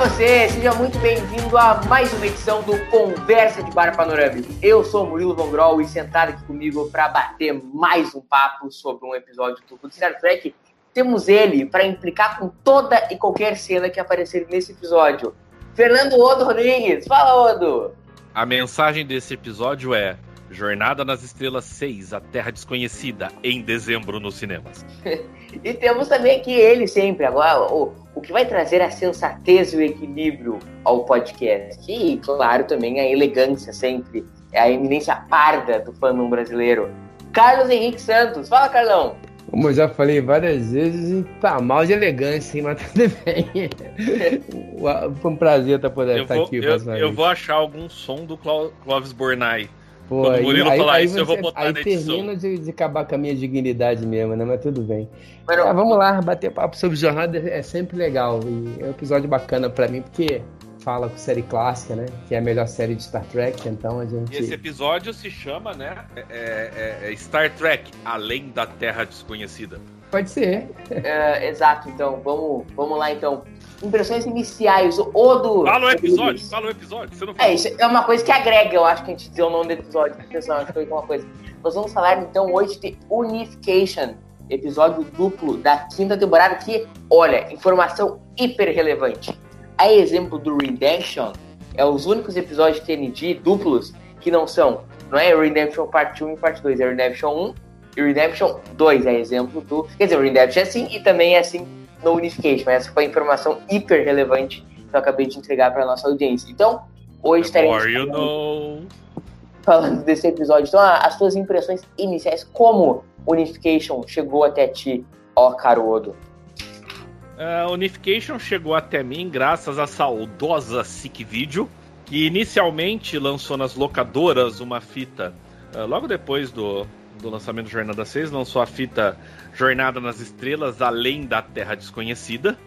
Você, seja muito bem-vindo a mais uma edição do Conversa de Bar Panorâmico. Eu sou o Murilo Von Grol e sentado aqui comigo para bater mais um papo sobre um episódio do Star Trek, temos ele para implicar com toda e qualquer cena que aparecer nesse episódio. Fernando Odo Rodrigues, fala Odo! A mensagem desse episódio é Jornada nas Estrelas 6, A Terra Desconhecida, em dezembro nos cinemas. E temos também aqui ele sempre, agora, o, o que vai trazer a sensatez e o equilíbrio ao podcast. E, claro, também a elegância sempre, a eminência parda do fandom brasileiro. Carlos Henrique Santos. Fala, Carlão! Como eu já falei várias vezes, tá mal de elegância, hein, mas tudo bem. Foi um prazer estar podendo Eu estar vou, aqui. eu, eu vez. vou achar algum som do Cló- Clóvis Bornai. Pô, quando o Murilo falar isso, eu vou botar aí na edição. termina de, de acabar com a minha dignidade mesmo, né? Mas tudo bem. Mano, Ah, vamos lá, bater papo sobre jornada é sempre legal. E é um episódio bacana pra mim, porque fala com série clássica, né? Que é a melhor série de Star Trek, então a gente. E esse episódio se chama, né? é- é- é Star Trek, Além da Terra Desconhecida. Pode ser. é, exato, então, vamos, vamos lá então. Impressões iniciais, o Odo. Fala o episódio, fala o episódio. Você não É, isso é uma coisa que agrega, eu acho que a gente dizer o nome do episódio. Atenção, acho que foi uma coisa. Nós vamos falar então hoje de Unification, episódio duplo da quinta temporada, que, olha, informação hiper relevante. A exemplo do Redemption, é os únicos episódios de TNG duplos que não são, não é Redemption Parte 1 e Parte 2, é Redemption 1 e Redemption 2, é exemplo do. Quer dizer, o Redemption é assim e também é assim no Unification. Mas essa foi a informação hiper relevante que eu acabei de entregar para nossa audiência. Então, hoje estaremos you know. falando desse episódio. Então, a- as suas impressões iniciais, como Unification chegou até ti, ó Carodo? A Unification chegou até mim graças à saudosa Sick Video, que inicialmente lançou nas locadoras uma fita. ah, logo depois do, do lançamento do Jornada 6, lançou a fita Jornada nas Estrelas Além da Terra Desconhecida,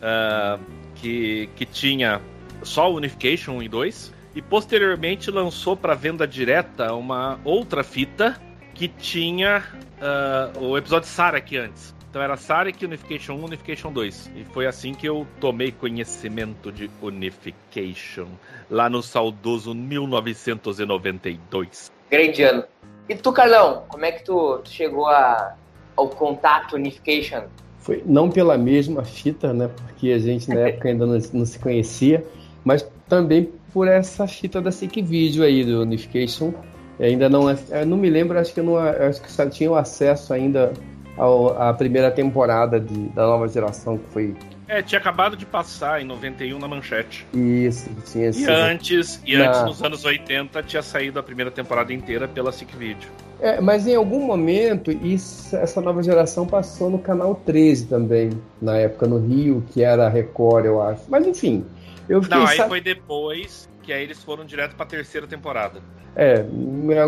ah, que, que tinha só Unification 1 e 2, e posteriormente lançou para venda direta uma outra fita que tinha ah, o episódio Sarek antes. Então era Sarek, Unification 1, Unification 2. E foi assim que eu tomei conhecimento de Unification, lá no saudoso 1992. Grande ano. E tu, Carlão, como é que tu chegou a, ao contato Unification? Foi não pela mesma fita, né? Porque a gente na época ainda não, não se conhecia, mas também por essa fita da Sick Video aí do Unification. Ainda não, eu não me lembro, acho que não, eu acho que só tinha acesso ainda ao- à primeira temporada de- da nova geração que foi É, tinha acabado de passar em 91 na manchete. isso, tinha E antes, e Na- antes nos anos 80, tinha saído a primeira temporada inteira pela Sick Video. É, mas em algum momento isso- essa nova geração passou no canal 13 também, na época no Rio, que era a Record, eu acho. Mas enfim, eu fiquei Não, aí sa- foi depois que aí eles foram direto pra terceira temporada. É,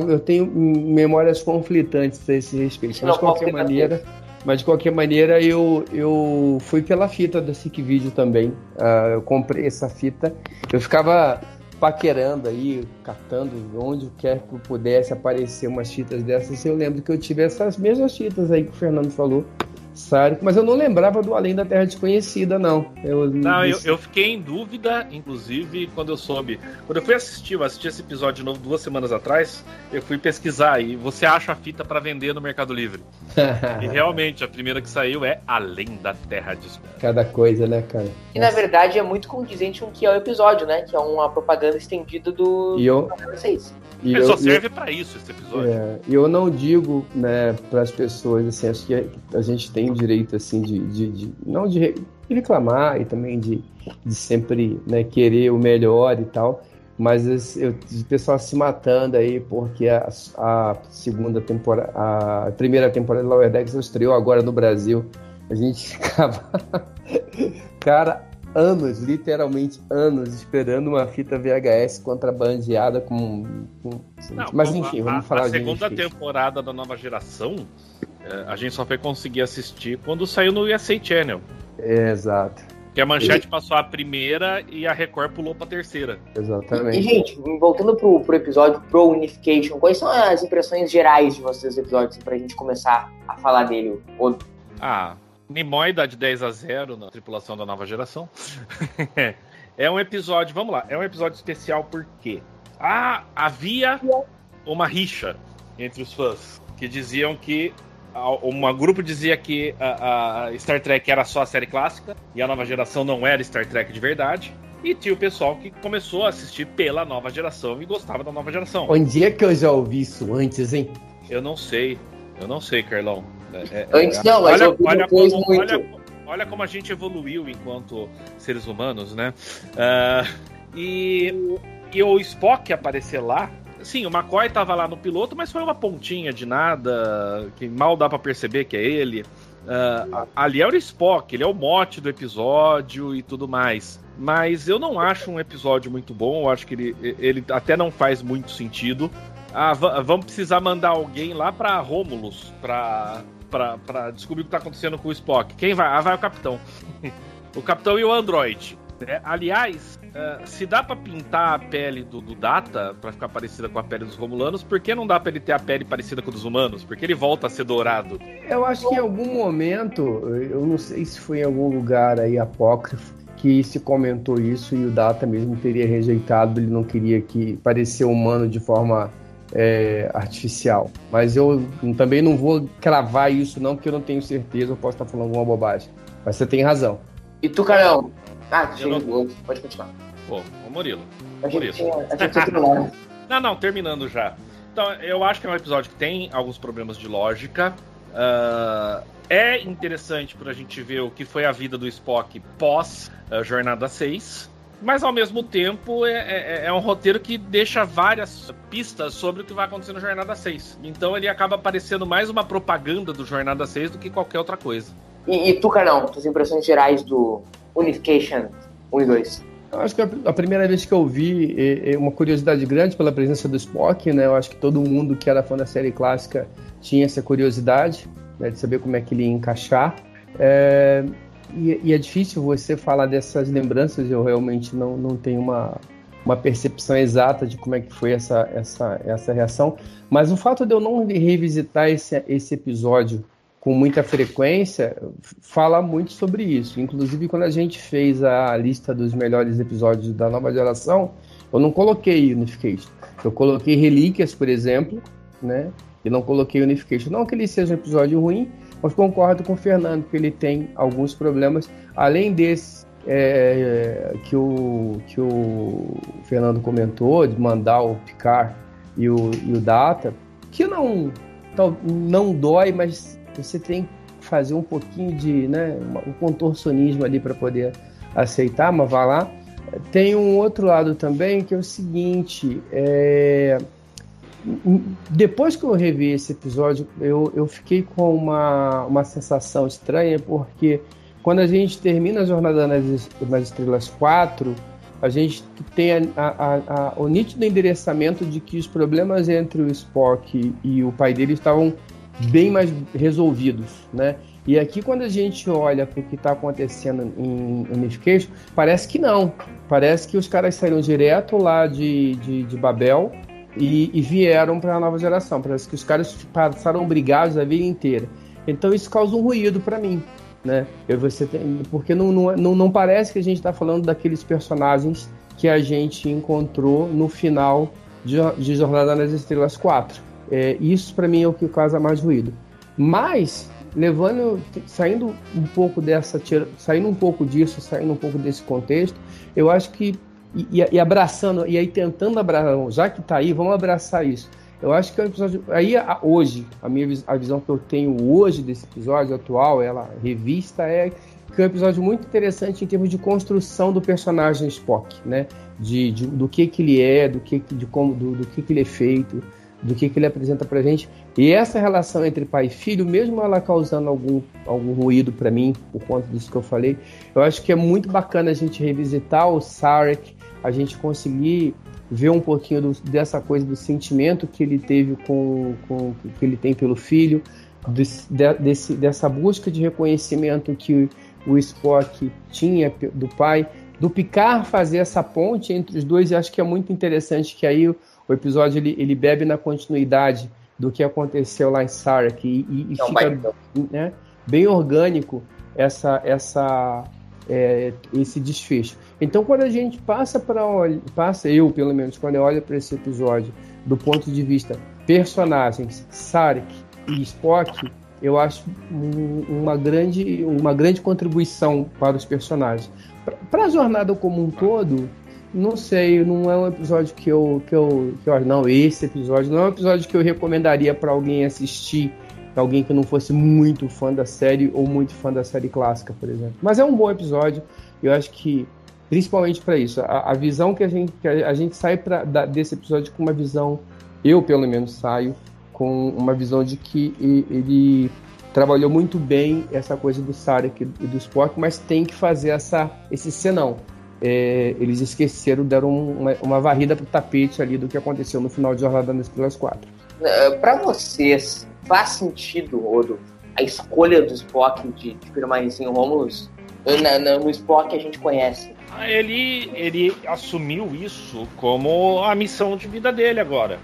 eu tenho memórias conflitantes a esse respeito. Mas de qualquer maneira, mas de qualquer maneira eu, eu fui pela fita da Sick Video também. Ah, eu comprei essa fita. Eu ficava paquerando aí, catando onde quer que pudesse aparecer umas fitas dessas. Eu lembro que eu tive essas mesmas fitas aí que o Fernando falou. Sário, mas eu não lembrava do Além da Terra Desconhecida, não. Eu, não, eu, eu, fiquei em dúvida, inclusive, quando eu soube. Quando eu fui assistir, eu assisti esse episódio de novo duas semanas atrás, eu fui pesquisar e você acha a fita para vender no Mercado Livre. e realmente, a primeira que saiu é Além da Terra Desconhecida. Cada coisa, né, cara? E na verdade é muito condizente com o que é o episódio, né? Que é uma propaganda estendida do. E eu, e eu, só serve para isso esse episódio. É, e eu não digo, né, para as pessoas, assim, acho que a gente tem o direito, assim, de, de, de não de reclamar e também de, de sempre, né, querer o melhor e tal. Mas eu, o pessoal se matando aí porque a, a segunda temporada, a primeira temporada de Lower Decks estreou agora no Brasil. A gente ficava. Cara, anos, literalmente anos, esperando uma fita VHS contrabandeada com. com... Não, Mas enfim, a, vamos falar a, a segunda temporada da nova geração, é, a gente só foi conseguir assistir quando saiu no USA Channel. É, exato. Que a Manchete e... passou a primeira e a Record pulou pra terceira. Exatamente. E, gente, voltando pro, pro episódio Pro Unification, quais são as impressões gerais de vocês do episódio, assim, pra gente começar a falar dele? Ah, Nimoy dá de 10 a 0 na tripulação da nova geração. é um episódio, vamos lá, é um episódio especial porque ah, havia uma rixa entre os fãs que diziam que um grupo dizia que a, a, Star Trek era só a série clássica e a nova geração não era Star Trek de verdade. E tinha o pessoal que começou a assistir pela nova geração e gostava da nova geração. Onde é que eu já ouvi isso antes, hein? Eu não sei. Eu não sei, Carlão. É, é, Antes não, mas olha, olha como, muito. Olha, olha, como a gente evoluiu enquanto seres humanos, né? Uh, e, e o Spock aparecer lá. Sim, o McCoy tava lá no piloto, mas foi uma pontinha de nada, que mal dá para perceber que é ele. Uh, ali é o Spock, ele é o mote do episódio e tudo mais. Mas eu não acho um episódio muito bom, eu acho que ele, ele até não faz muito sentido. Ah, vamos precisar mandar alguém lá para Romulus para pra, pra descobrir o que tá acontecendo com o Spock. Quem vai? Ah, vai o capitão. o capitão e o android. É, aliás, uh, se dá para pintar a pele do, do Data para ficar parecida com a pele dos Romulanos, por que não dá para ele ter a pele parecida com a dos humanos? Porque ele volta a ser dourado. Eu acho que em algum momento, eu não sei se foi em algum lugar aí apócrifo, que se comentou isso e o Data mesmo teria rejeitado, ele não queria que parecer humano de forma é, artificial. Mas eu também não vou cravar isso, não, porque eu não tenho certeza, eu posso estar falando alguma bobagem. Mas você tem razão. E tu, Carol? Ah, não... pode continuar. Pô, o Murilo. A a gente tinha Não, não, terminando já. Então, eu acho que é um episódio que tem alguns problemas de lógica. Uh, é interessante para a gente ver o que foi a vida do Spock pós uh, Jornada 6. Mas ao mesmo tempo é, é, é, um roteiro que deixa várias pistas sobre o que vai acontecer no Jornada 6. Então ele acaba parecendo mais uma propaganda do Jornada 6 do que qualquer outra coisa. E, e tu, Carlão, tuas impressões gerais do Unification 1 e 2? Eu acho que a primeira vez que eu vi é, é uma curiosidade grande pela presença do Spock, né? Eu acho que todo mundo que era fã da série clássica tinha essa curiosidade né, de saber como é que ele ia encaixar. É, e, e, é difícil você falar dessas lembranças, eu realmente não, não tenho uma, uma percepção exata de como é que foi essa, essa, essa reação. Mas o fato de eu não revisitar esse, esse episódio com muita frequência fala muito sobre isso. Inclusive, quando a gente fez a lista dos melhores episódios da nova geração, eu não coloquei Unification. Eu coloquei Relíquias, por exemplo, né? E não coloquei Unification. Não que ele seja um episódio ruim, mas concordo com o Fernando que ele tem alguns problemas, além desse é, que, o, que o Fernando comentou, de mandar o Picar e o, e o Data, que não, não dói, mas você tem que fazer um pouquinho de né, um contorcionismo ali para poder aceitar, mas vá lá. Tem um outro lado também que é o seguinte: é, depois que eu revi esse episódio, eu, eu fiquei com uma, uma sensação estranha, porque quando a gente termina a Jornada nas, nas Estrelas 4, a gente tem a, a, a, o nítido endereçamento de que os problemas entre o Spock e o pai dele estavam bem mais resolvidos, né? E aqui, quando a gente olha para o que está acontecendo em Unification, parece que não. Parece que os caras saíram direto lá de, de, de Babel e, e vieram para a nova geração. Parece que os caras passaram brigados a vida inteira. Então isso causa um ruído para mim, né? Eu, você tem, porque não, não, não, parece que a gente está falando daqueles personagens que a gente encontrou no final de, de Jornada nas Estrelas 4. É, isso para mim é o que causa mais ruído. Mas levando, saindo um pouco dessa, saindo um pouco disso, saindo um pouco desse contexto, eu acho que e, e abraçando e aí tentando abraçar, já que está aí, vamos abraçar isso. Eu acho que é um episódio. Aí, hoje, a minha a visão que eu tenho hoje desse episódio atual, ela revista, é que é um episódio muito interessante em termos de construção do personagem Spock, né? De, de do que, que ele é, do que, de como, do, do que, que ele é feito, do que, que ele apresenta pra gente. E essa relação entre pai e filho, mesmo ela causando algum, algum ruído para mim, por conta disso que eu falei, eu acho que é muito bacana a gente revisitar o Sarek, a gente conseguir ver um pouquinho do, dessa coisa do sentimento que ele teve com, com que ele tem pelo filho, desse, desse, dessa busca de reconhecimento que o Spock tinha do pai, do Picard fazer essa ponte entre os dois, e acho que é muito interessante que aí o, o episódio ele, ele bebe na continuidade do que aconteceu lá em Sarek e, e, e fica né, bem orgânico essa, essa, é, esse desfecho. Então, quando a gente passa para passa eu pelo menos quando eu olho para esse episódio do ponto de vista personagens Sarek e Spock, eu acho uma grande, uma grande contribuição para os personagens. Para a jornada como um todo, não sei, não é um episódio que eu, que eu, que eu não, esse episódio não é um episódio que eu recomendaria para alguém assistir, alguém que não fosse muito fã da série ou muito fã da série clássica, por exemplo. Mas é um bom episódio, eu acho que principalmente para isso, a, a, visão que a gente, que a, a gente sai pra, da, desse episódio com uma visão, eu pelo menos saio com uma visão de que ele trabalhou muito bem essa coisa do Sarek e do Spock, mas tem que fazer essa, esse senão. É, eles esqueceram, deram uma, uma varrida pro tapete ali do que aconteceu no final de Jornada nas Estrelas 4. Uh, para vocês, faz sentido, Odo, a escolha do Spock de, de permanecer em Romulus? no Spock a gente conhece. Ah, ele, ele assumiu isso como a missão de vida dele agora.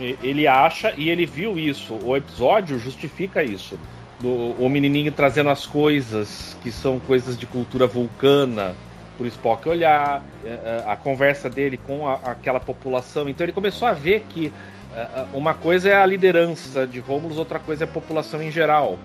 Ele acha e ele viu isso. O episódio justifica isso. Do, o menininho trazendo as coisas que são coisas de cultura vulcana para o Spock olhar, é, é, a conversa dele com a, aquela população. Então ele começou a ver que é, uma coisa é a liderança de Romulus, outra coisa é a população em geral.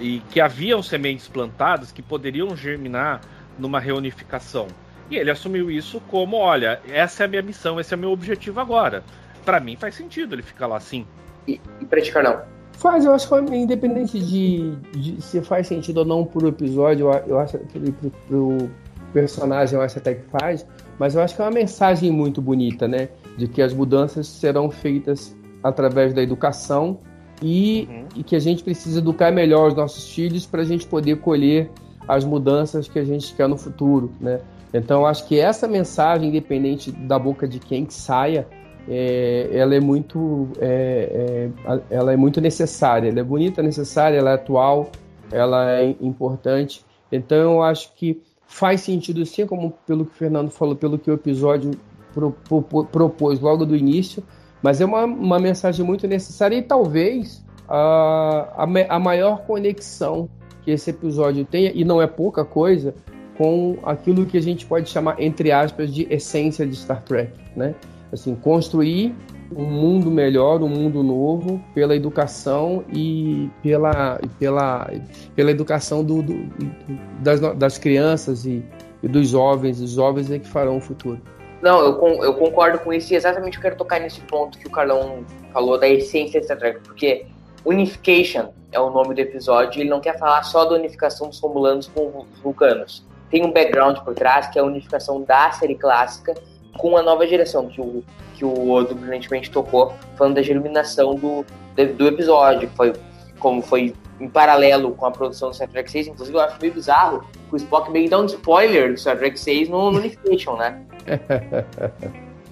e que haviam sementes plantadas que poderiam germinar numa reunificação. E ele assumiu isso como: olha, essa é a minha missão, esse é o meu objetivo agora para mim faz sentido ele ficar lá assim. E, e pra ti, não? Faz, eu acho que independente de, de, se faz sentido ou não pro episódio, eu, eu acho que pro, pro personagem eu acho até que faz, mas eu acho que é uma mensagem muito bonita, né? De que as mudanças serão feitas através da educação e, uhum. e que a gente precisa educar melhor os nossos filhos para a gente poder colher as mudanças que a gente quer no futuro, né? Então, acho que essa mensagem, independente da boca de quem que saia, é, ela é muito é, é, ela é muito necessária ela é bonita necessária ela é atual ela é importante então eu acho que faz sentido sim como pelo que o Fernando falou pelo que o episódio pro, pro, propôs logo do início mas é uma, uma mensagem muito necessária e talvez a, a, a maior conexão que esse episódio tenha e não é pouca coisa com aquilo que a gente pode chamar entre aspas de essência de Star Trek né assim, construir um mundo melhor, um mundo novo pela educação e pela, pela, pela educação do, do das, das crianças e, e, dos jovens. Os jovens é que farão o futuro. Não, eu, eu concordo com isso e exatamente eu quero tocar nesse ponto que o Carlão falou da essência dessa Trek, porque Unification é o nome do episódio e ele não quer falar só da unificação dos romulanos com os vulcanos. Tem um background por trás que é a unificação da série clássica com a nova direção que o, que o Odo brilhantemente tocou, falando da germinação do, do episódio, foi como foi em paralelo com a produção do Star Trek 6, inclusive eu acho meio bizarro que o Spock meio dá um spoiler do Star Trek 6 no, no Unification, né?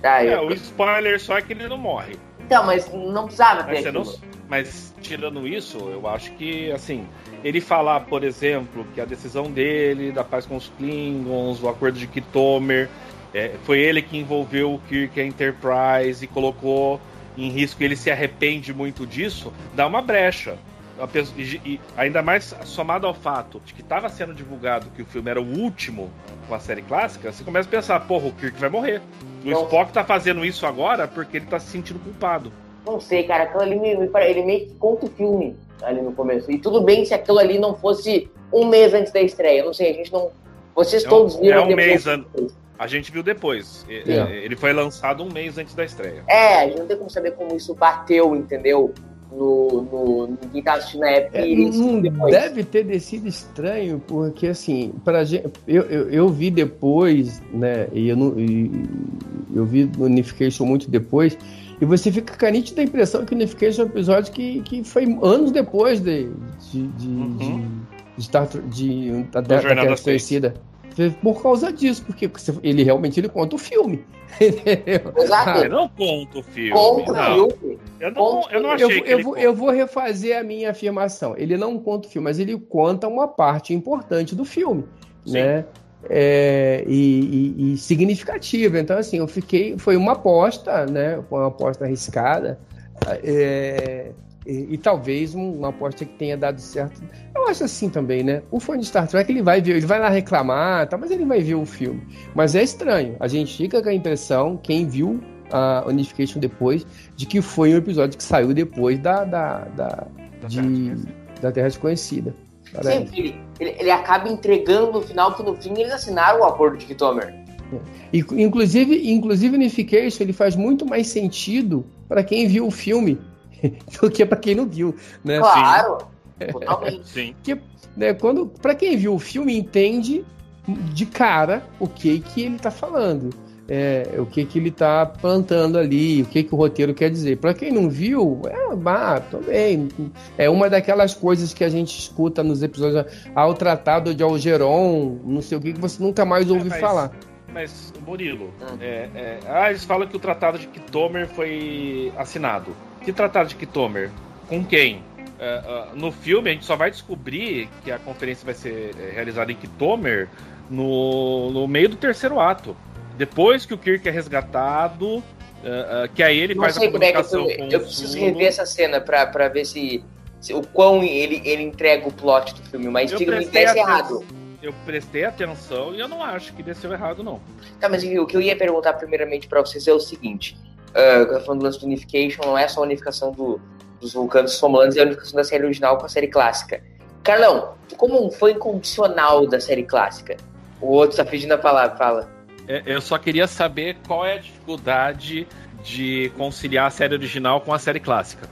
ah, eu... É, o spoiler só é que ele não morre. Então, mas não precisava ter mas, não, mas tirando isso, eu acho que, assim, ele falar, por exemplo, que a decisão dele da paz com os Klingons, o acordo de Kitomer, é, foi ele que envolveu o Kirk e a Enterprise e colocou em risco. Ele se arrepende muito disso, dá uma brecha. e, ainda mais somado ao fato de que estava sendo divulgado que o filme era o último com a série clássica, você começa a pensar, porra, o Kirk vai morrer. O não. Spock tá fazendo isso agora porque ele tá se sentindo culpado. Não sei, cara, aquilo ali me, me, ele meio que conta o filme ali no começo. E tudo bem se aquilo ali não fosse um mês antes da estreia. Eu não sei, a gente não. Vocês é todos viram é um mês antes. A gente viu depois. É. Ele foi lançado um mês antes da estreia. É, a gente não tem como saber como isso bateu, entendeu? No, no, no quem tá assistindo na época. É, não deve ter descido estranho, porque assim, pra gente, eu, eu, eu vi depois, né? E eu, não, e, eu vi no Unification muito depois. E você fica com a nítida impressão que o Unification é um episódio que, que foi anos depois de, de, de, uhum. de, de, Star, de, da, da Terra por causa disso, porque ele realmente ele conta o filme. Exato. Eu não conto o filme. Conta não. o filme. Eu não, eu não achei eu, que eu, vou, eu vou refazer a minha afirmação. Ele não conta o filme, mas ele conta uma parte importante do filme, Sim. né? É, e, e, e, significativa. Então, assim, eu fiquei. Foi uma aposta, né? Foi uma aposta arriscada. É, e, e, talvez uma aposta que tenha dado certo. Eu acho assim também, né? O fã de Star Trek ele vai ver, ele vai lá reclamar, tá, mas ele vai ver o filme. Mas é estranho. A gente fica com a impressão, quem viu a Unification depois, de que foi um episódio que saiu depois da, da, da, da de, Terra da Terra Desconhecida. Sim, ele, ele, ele, acaba entregando no final que no fim eles assinaram o acordo de Kitomer. E, inclusive, inclusive Unification ele faz muito mais sentido para quem viu o filme do que para quem não viu, né? Claro, Sim. totalmente. Sim. Que, né, quando, para quem viu o filme entende de cara o que que ele está falando. É, o que que ele está plantando ali, o que que o roteiro quer dizer. Para quem não viu, é, bah, também. É uma daquelas coisas que a gente escuta nos episódios ao tratado de Algeron, não sei o que, que você nunca mais ouve é, mas, falar. Mas, Murilo, hum. é, é, ah, eles falam que o tratado de Kitomer foi assinado. Que tratado de Kitomer? Com quem? Uh, uh, no filme a gente só vai descobrir que a conferência vai ser eh, realizada em Kitomer no, no meio do terceiro ato. Depois que o Kirk é resgatado, uh, que aí ele Não faz a comunicação é eu, eu preciso rever essa cena pra, pra ver se, se, o quão ele, ele entrega o plot do filme, mas diga me desse errado. Eu prestei atenção e eu não acho que desceu errado, não. Tá, mas o que eu ia perguntar primeiramente para vocês é o seguinte: uh, falando do lance do Unification, não é só a unificação do, dos vulcanos somulanos, é a unificação da série original com a série clássica. Carlão, como um fã incondicional da série clássica, o outro está pedindo a palavra, fala. É, eu só queria saber qual é a dificuldade de conciliar a série original com a série clássica.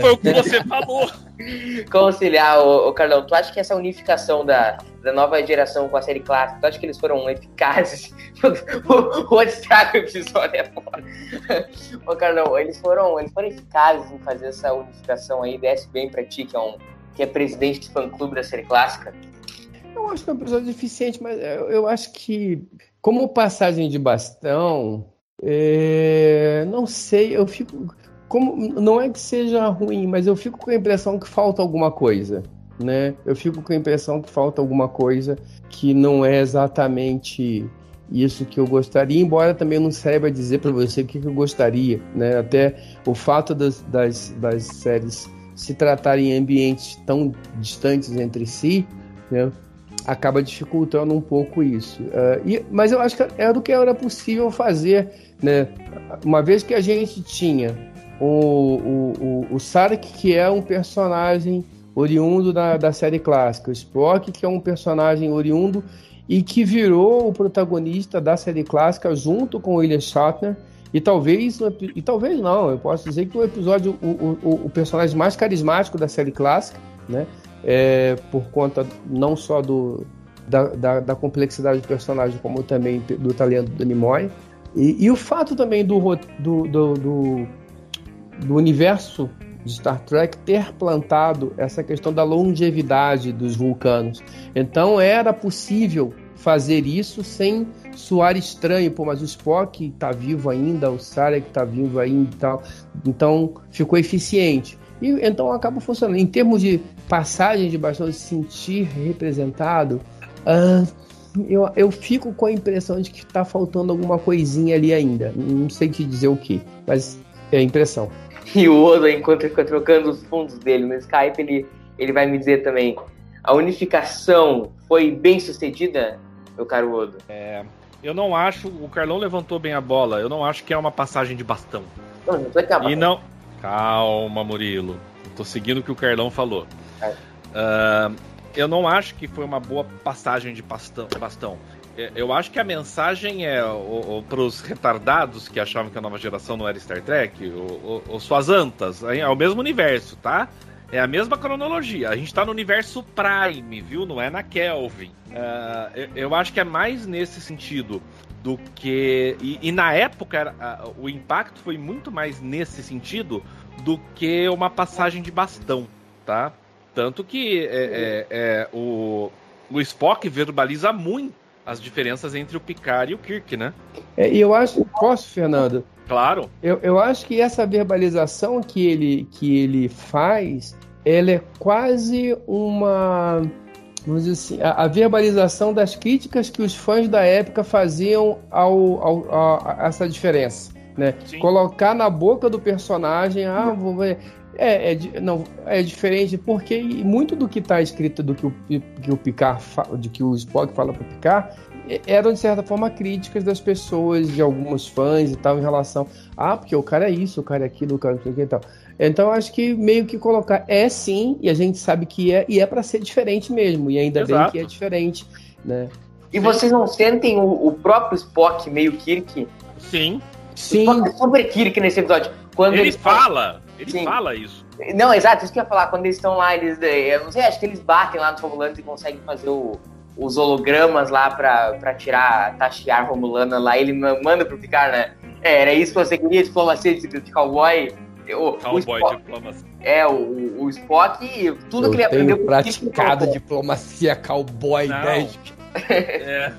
Foi o que você falou. Conciliar, ô, ô, Carlão, tu acha que essa unificação da, da nova geração com a série clássica, tu acha que eles foram eficazes? o, o estrago episódio é foda. Ô, Carlão, eles foram, eles foram eficazes em fazer essa unificação aí, desce bem pra ti, que é, um, que é presidente do fã-clube da série clássica? Eu acho que é um episódio eficiente, mas eu, eu acho que, como passagem de bastão, é, não sei, eu fico. Como, não é que seja ruim, mas eu fico com a impressão que falta alguma coisa. Né? Eu fico com a impressão que falta alguma coisa que não é exatamente isso que eu gostaria, embora também não saiba dizer para você o que, que, eu gostaria. Né? Até o fato das, das, das séries se tratarem em ambientes tão distantes entre si, né? Acaba dificultando um pouco isso. Uh, e, mas eu acho que era do que era possível fazer né? Uma vez que a gente tinha o, o, o, o Sarek, que é um personagem oriundo da, da série clássica, o Spock, que é um personagem oriundo e que virou o protagonista da série clássica junto com o William Shatner. E talvez, e talvez não, eu posso dizer que o episódio, o, o, o personagem mais carismático da série clássica, né? É, por conta não só do, da, da, da, complexidade do personagem, como também do talento do Nimoy. E, e o fato também do, do, do, do, universo de Star Trek ter plantado essa questão da longevidade dos vulcanos. Então era possível fazer isso sem soar estranho, pô, mas o Spock está vivo ainda, o Sarek está vivo ainda e tal. Então ficou eficiente. E então acaba funcionando. Em termos de passagem de bastão, de sentir representado, uh, eu, eu fico com a impressão de que está faltando alguma coisinha ali ainda. Não sei te dizer o que, mas é a impressão. E o Oda, enquanto ele fica trocando os fundos dele no Skype, ele, ele vai me dizer também: a unificação foi bem sucedida, meu caro Odo? É, eu não acho. O Carlão levantou bem a bola. Eu não acho que é uma passagem de bastão. Não, não E não. Calma, Murilo. Tô seguindo o que o Carlão falou. É. Uh, eu não acho que foi uma boa passagem de bastão. É, Eu acho que a mensagem é para os retardados que achavam que a nova geração não era Star Trek, ou suas antas, é o mesmo universo, tá? É a mesma cronologia. A gente tá no universo Prime, viu? Não é na Kelvin. Uh, eu, eu, acho que é mais nesse sentido do que. E, e na época era, o impacto foi muito mais nesse sentido do que uma passagem de bastão, tá? Tanto que é, é, é, o, o Spock verbaliza muito as diferenças entre o Picard e o Kirk, né? É, e eu acho. Posso, Fernando? Claro. Eu, eu acho que essa verbalização que ele, que ele faz, ela é quase uma. Vamos dizer assim, a, a verbalização das críticas que os fãs da época faziam ao, ao, a, a essa diferença. Né? Colocar na boca do personagem, ah, vou ver. É, é, não, é diferente porque muito do que está escrito do que o, que o Picard de que o Spock fala para Picard eram de certa forma críticas das pessoas, de alguns fãs e tal em relação ah porque o cara é isso, o cara é aquilo, o cara é aquilo e tal. Então acho que meio que colocar é sim e a gente sabe que é e é para ser diferente mesmo e ainda Exato. bem que é diferente, né? E vocês não sentem o, o próprio Spock meio Kirk? Sim. Sim. O Spock é super Kirk nesse episódio. Quando ele, ele fala. Ele Sim. fala isso. Não, exato, isso que eu ia falar. Quando eles estão lá, eles. Eu não sei, acho que eles batem lá nos Romulanos e conseguem fazer o, os hologramas lá pra, pra tirar, taxear Romulana lá. Ele manda pro Picard, né? É, era isso que você queria, diplomacia de, de cowboy. O, cowboy, o Spock, diplomacia. É, o, o Spock, tudo eu que ele aprendeu. praticado diplomacia cowboy desde. É.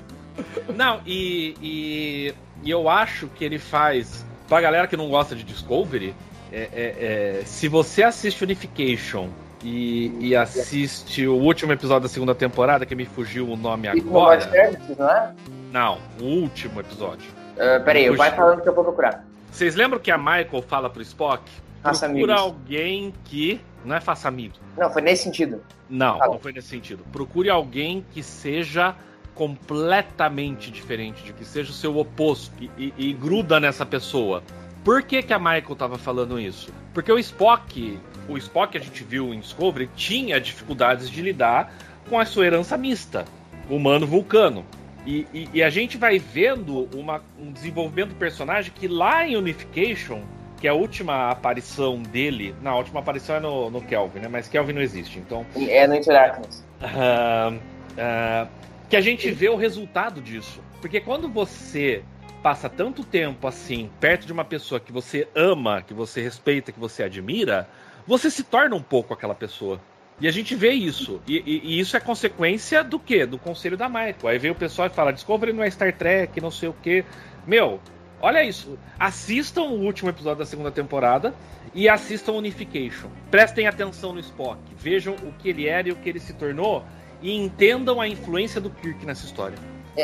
Não, e, e, e eu acho que ele faz. Pra galera que não gosta de Discovery, é, é, é, se você assiste Unification e, e, assiste o último episódio da segunda temporada, que me fugiu o nome agora. Services, não, é? não, o último episódio. Uh, peraí, fugiu... vai falando que eu vou procurar. Vocês lembram que a Michael fala pro Spock? Faça Procura amigos. alguém que. Não é faça amigo. Não, foi nesse sentido. Não, Fala. não foi nesse sentido. Procure alguém que seja completamente diferente, de que seja o seu oposto e, e, e gruda nessa pessoa. Por que, que a Michael estava falando isso? Porque o Spock, o Spock que a gente viu em Discovery, tinha dificuldades de lidar com a sua herança mista, humano-vulcano. E, e, e, a gente vai vendo uma, um desenvolvimento do personagem que lá em Unification, que é a última aparição dele. Não, a última aparição é no, no Kelvin, né? Mas Kelvin não existe, então. É no Darkness. Uh, uh, que a gente vê o resultado disso. Porque quando você passa tanto tempo assim, perto de uma pessoa que você ama, que você respeita, que você admira, você se torna um pouco aquela pessoa. E a gente vê isso. E, e, e isso é consequência do quê? Do conselho da Michael. Aí vem o pessoal e fala: Discovery não é Star Trek, não sei o quê. Meu, olha isso. Assistam o último episódio da segunda temporada e assistam Unification. Prestem atenção no Spock. Vejam o que ele era e o que ele se tornou. E entendam a influência do Kirk nessa história.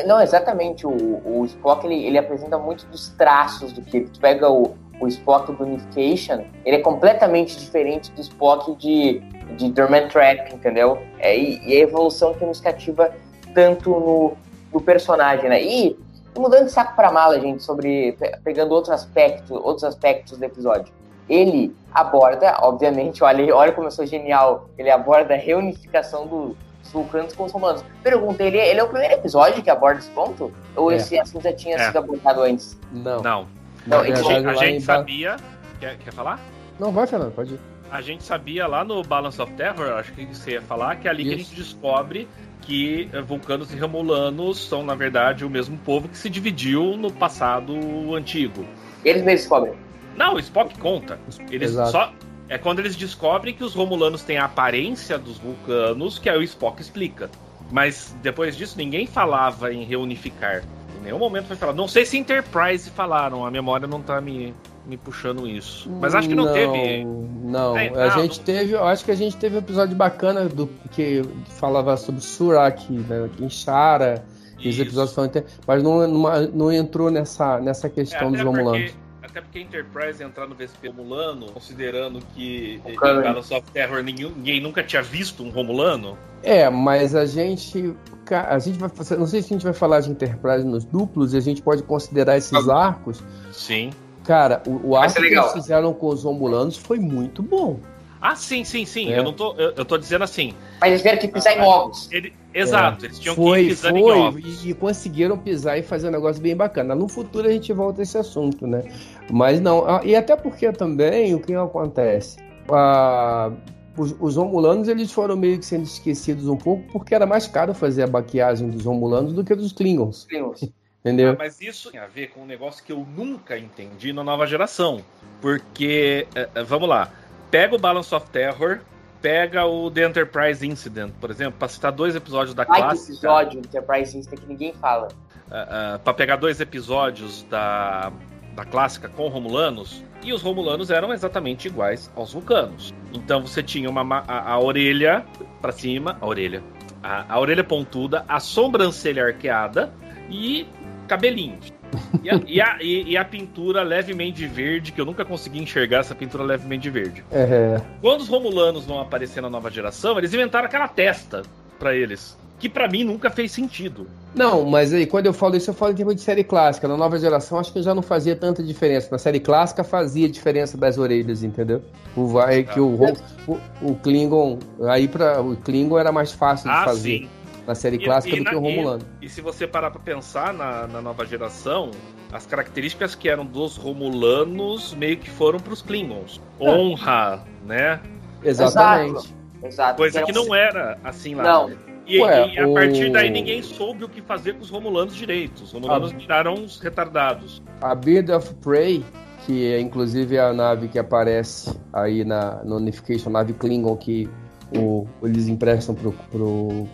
Não, exatamente. O, o Spock ele, ele apresenta muito dos traços do Kirk. Tu pega o, o Spock do Unification, ele é completamente diferente do Spock de, de Dormant Trap, entendeu? É, e, e a evolução que nos cativa tanto no, no personagem, né? E mudando de saco para mala, gente, sobre pegando outros aspectos, outros aspectos do episódio. Ele aborda, obviamente, olha, olha como eu sou genial. Ele aborda a reunificação do, dos vulcanos com os romanos. Pergunta, ele, ele é o primeiro episódio que aborda esse ponto? Ou É. esse assunto já tinha É. sido abordado antes? Não. Não. Não, A gente, a gente sabia. Quer, quer falar? Não, vai, Fernando, pode ir. A gente sabia lá no Balance of Terror, acho que você ia falar, que é ali que a Isso. gente descobre que eh, vulcanos e romulanos são, na verdade, o mesmo povo que se dividiu no passado antigo. Eles mesmos descobrem. Não, o Spock conta. Eles Exato. só. É quando eles descobrem que os romulanos têm a aparência dos vulcanos, que aí o Spock explica. Mas depois disso, ninguém falava em reunificar. Em nenhum momento foi falado. Não sei se Enterprise falaram, a memória não tá me, me puxando isso. Mas acho que não, teve. Não, É, a não, gente não- teve, eu acho que a gente teve um episódio bacana do que falava sobre Surak, né, Inchara, e os episódios foram mas não, não, não entrou nessa, nessa É, questão até dos Romulanos. porque, até porque a Enterprise entrar no VSP Romulano, considerando que em cara- Balance of Terror ninguém, ninguém nunca tinha visto um Romulano. É, mas a gente. A gente vai fazer. Não sei se a gente vai falar de Enterprise nos duplos e a gente pode considerar esses arcos. Sim. Cara, o, o arco que eles fizeram com os Romulanos foi muito bom. Ah, sim, sim, sim. É. Eu não tô. Eu, eu tô dizendo assim. Mas eles tiveram que pisar em ovos. Ele, exato, eles tinham que foi, ir pisando em foi, ovos. e, e conseguiram pisar e fazer um negócio bem bacana. No futuro a gente volta a esse assunto, né? Mas não, ah, e até porque também o que acontece? Ah, os, os Romulanos eles foram meio que sendo esquecidos um pouco porque era mais caro fazer a baqueagem dos Romulanos do que dos Klingons, Primos. entendeu? Ah, mas isso tem a ver com um negócio que eu nunca entendi na nova geração. Porque, eh, eh, vamos lá, pega o Balance of Terror, pega o The Enterprise Incident, por exemplo, pra citar dois episódios da Ai, clássica. episódio Enterprise Insta que ninguém fala. uh, para pegar dois episódios da, da clássica com Romulanos, e os Romulanos eram exatamente iguais aos Vulcanos. Então você tinha uma, ma- a, a orelha para cima, a orelha, a, a orelha pontuda, a sobrancelha arqueada e cabelinhos. E a, e, a, e- a pintura levemente verde, que eu nunca consegui enxergar essa pintura levemente verde. É, Quando os Romulanos vão aparecer na nova geração, eles inventaram aquela testa para eles, que para mim nunca fez sentido. Não, mas aí quando eu falo isso, eu falo em termos de série clássica. Na nova geração, acho que já não fazia tanta diferença. Na série clássica fazia diferença das orelhas, entendeu? O vai que o, Rom- o, o Klingon aí para o Klingon era mais fácil de Ah, fazer sim. Na série E- clássica e do na- que o Romulano. E se você parar pra pensar na, na nova geração, as características que eram dos Romulanos meio que foram pros Klingons. É. Honra, né? Exatamente. Exato. Coisa que um- não era assim lá. Não. E, Ué, e a partir o- daí ninguém soube o que fazer com os Romulanos direito. Os Romulanos Ah. viraram uns retardados. A Bird of Prey, que é inclusive a nave que aparece aí na no Unification, a nave Klingon que o, eles emprestam pro, pro,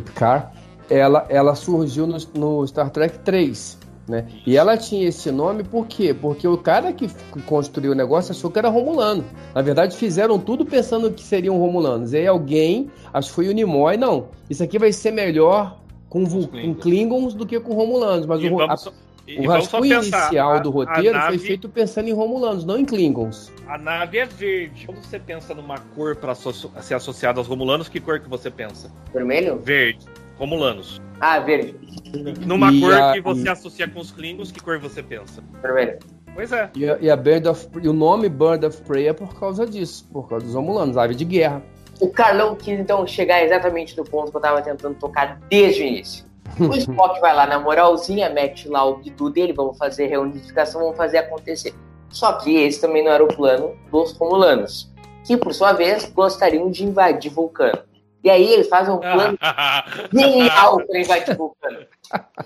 pro Picard, ela, ela surgiu no, no Star Trek 3. Né? E ela tinha esse nome por quê? Porque o cara que construiu o negócio achou que era Romulano. Na verdade, fizeram tudo pensando que seriam Romulanos. E aí alguém, acho que foi o Nimoy, não. Isso aqui vai ser melhor com, com Klingons. Do que com Romulanos. Mas E o, vamos a- e o rascunho inicial a- do roteiro nave- foi feito pensando em Romulanos, não em Klingons. A nave é verde. Quando você pensa numa cor para ser associada aos Romulanos, que cor que você pensa? Vermelho? Verde. Romulanos. Ah, verde. Numa E cor a- que você associa com os Klingons, que cor você pensa? Vermelho. Pois é. E a, e a Bird of e o nome Bird of Prey é por causa disso, por causa dos Romulanos, ave de guerra. O Carlão quis então chegar exatamente no ponto que eu tava tentando tocar desde o início. O Spock vai lá na moralzinha, mete lá o bidu dele, vamos fazer reunificação, vamos fazer acontecer. Só que esse também não era o plano dos Romulanos, que por sua vez gostariam de invadir Vulcano. E aí eles fazem um plano genial para invadir Vulcano.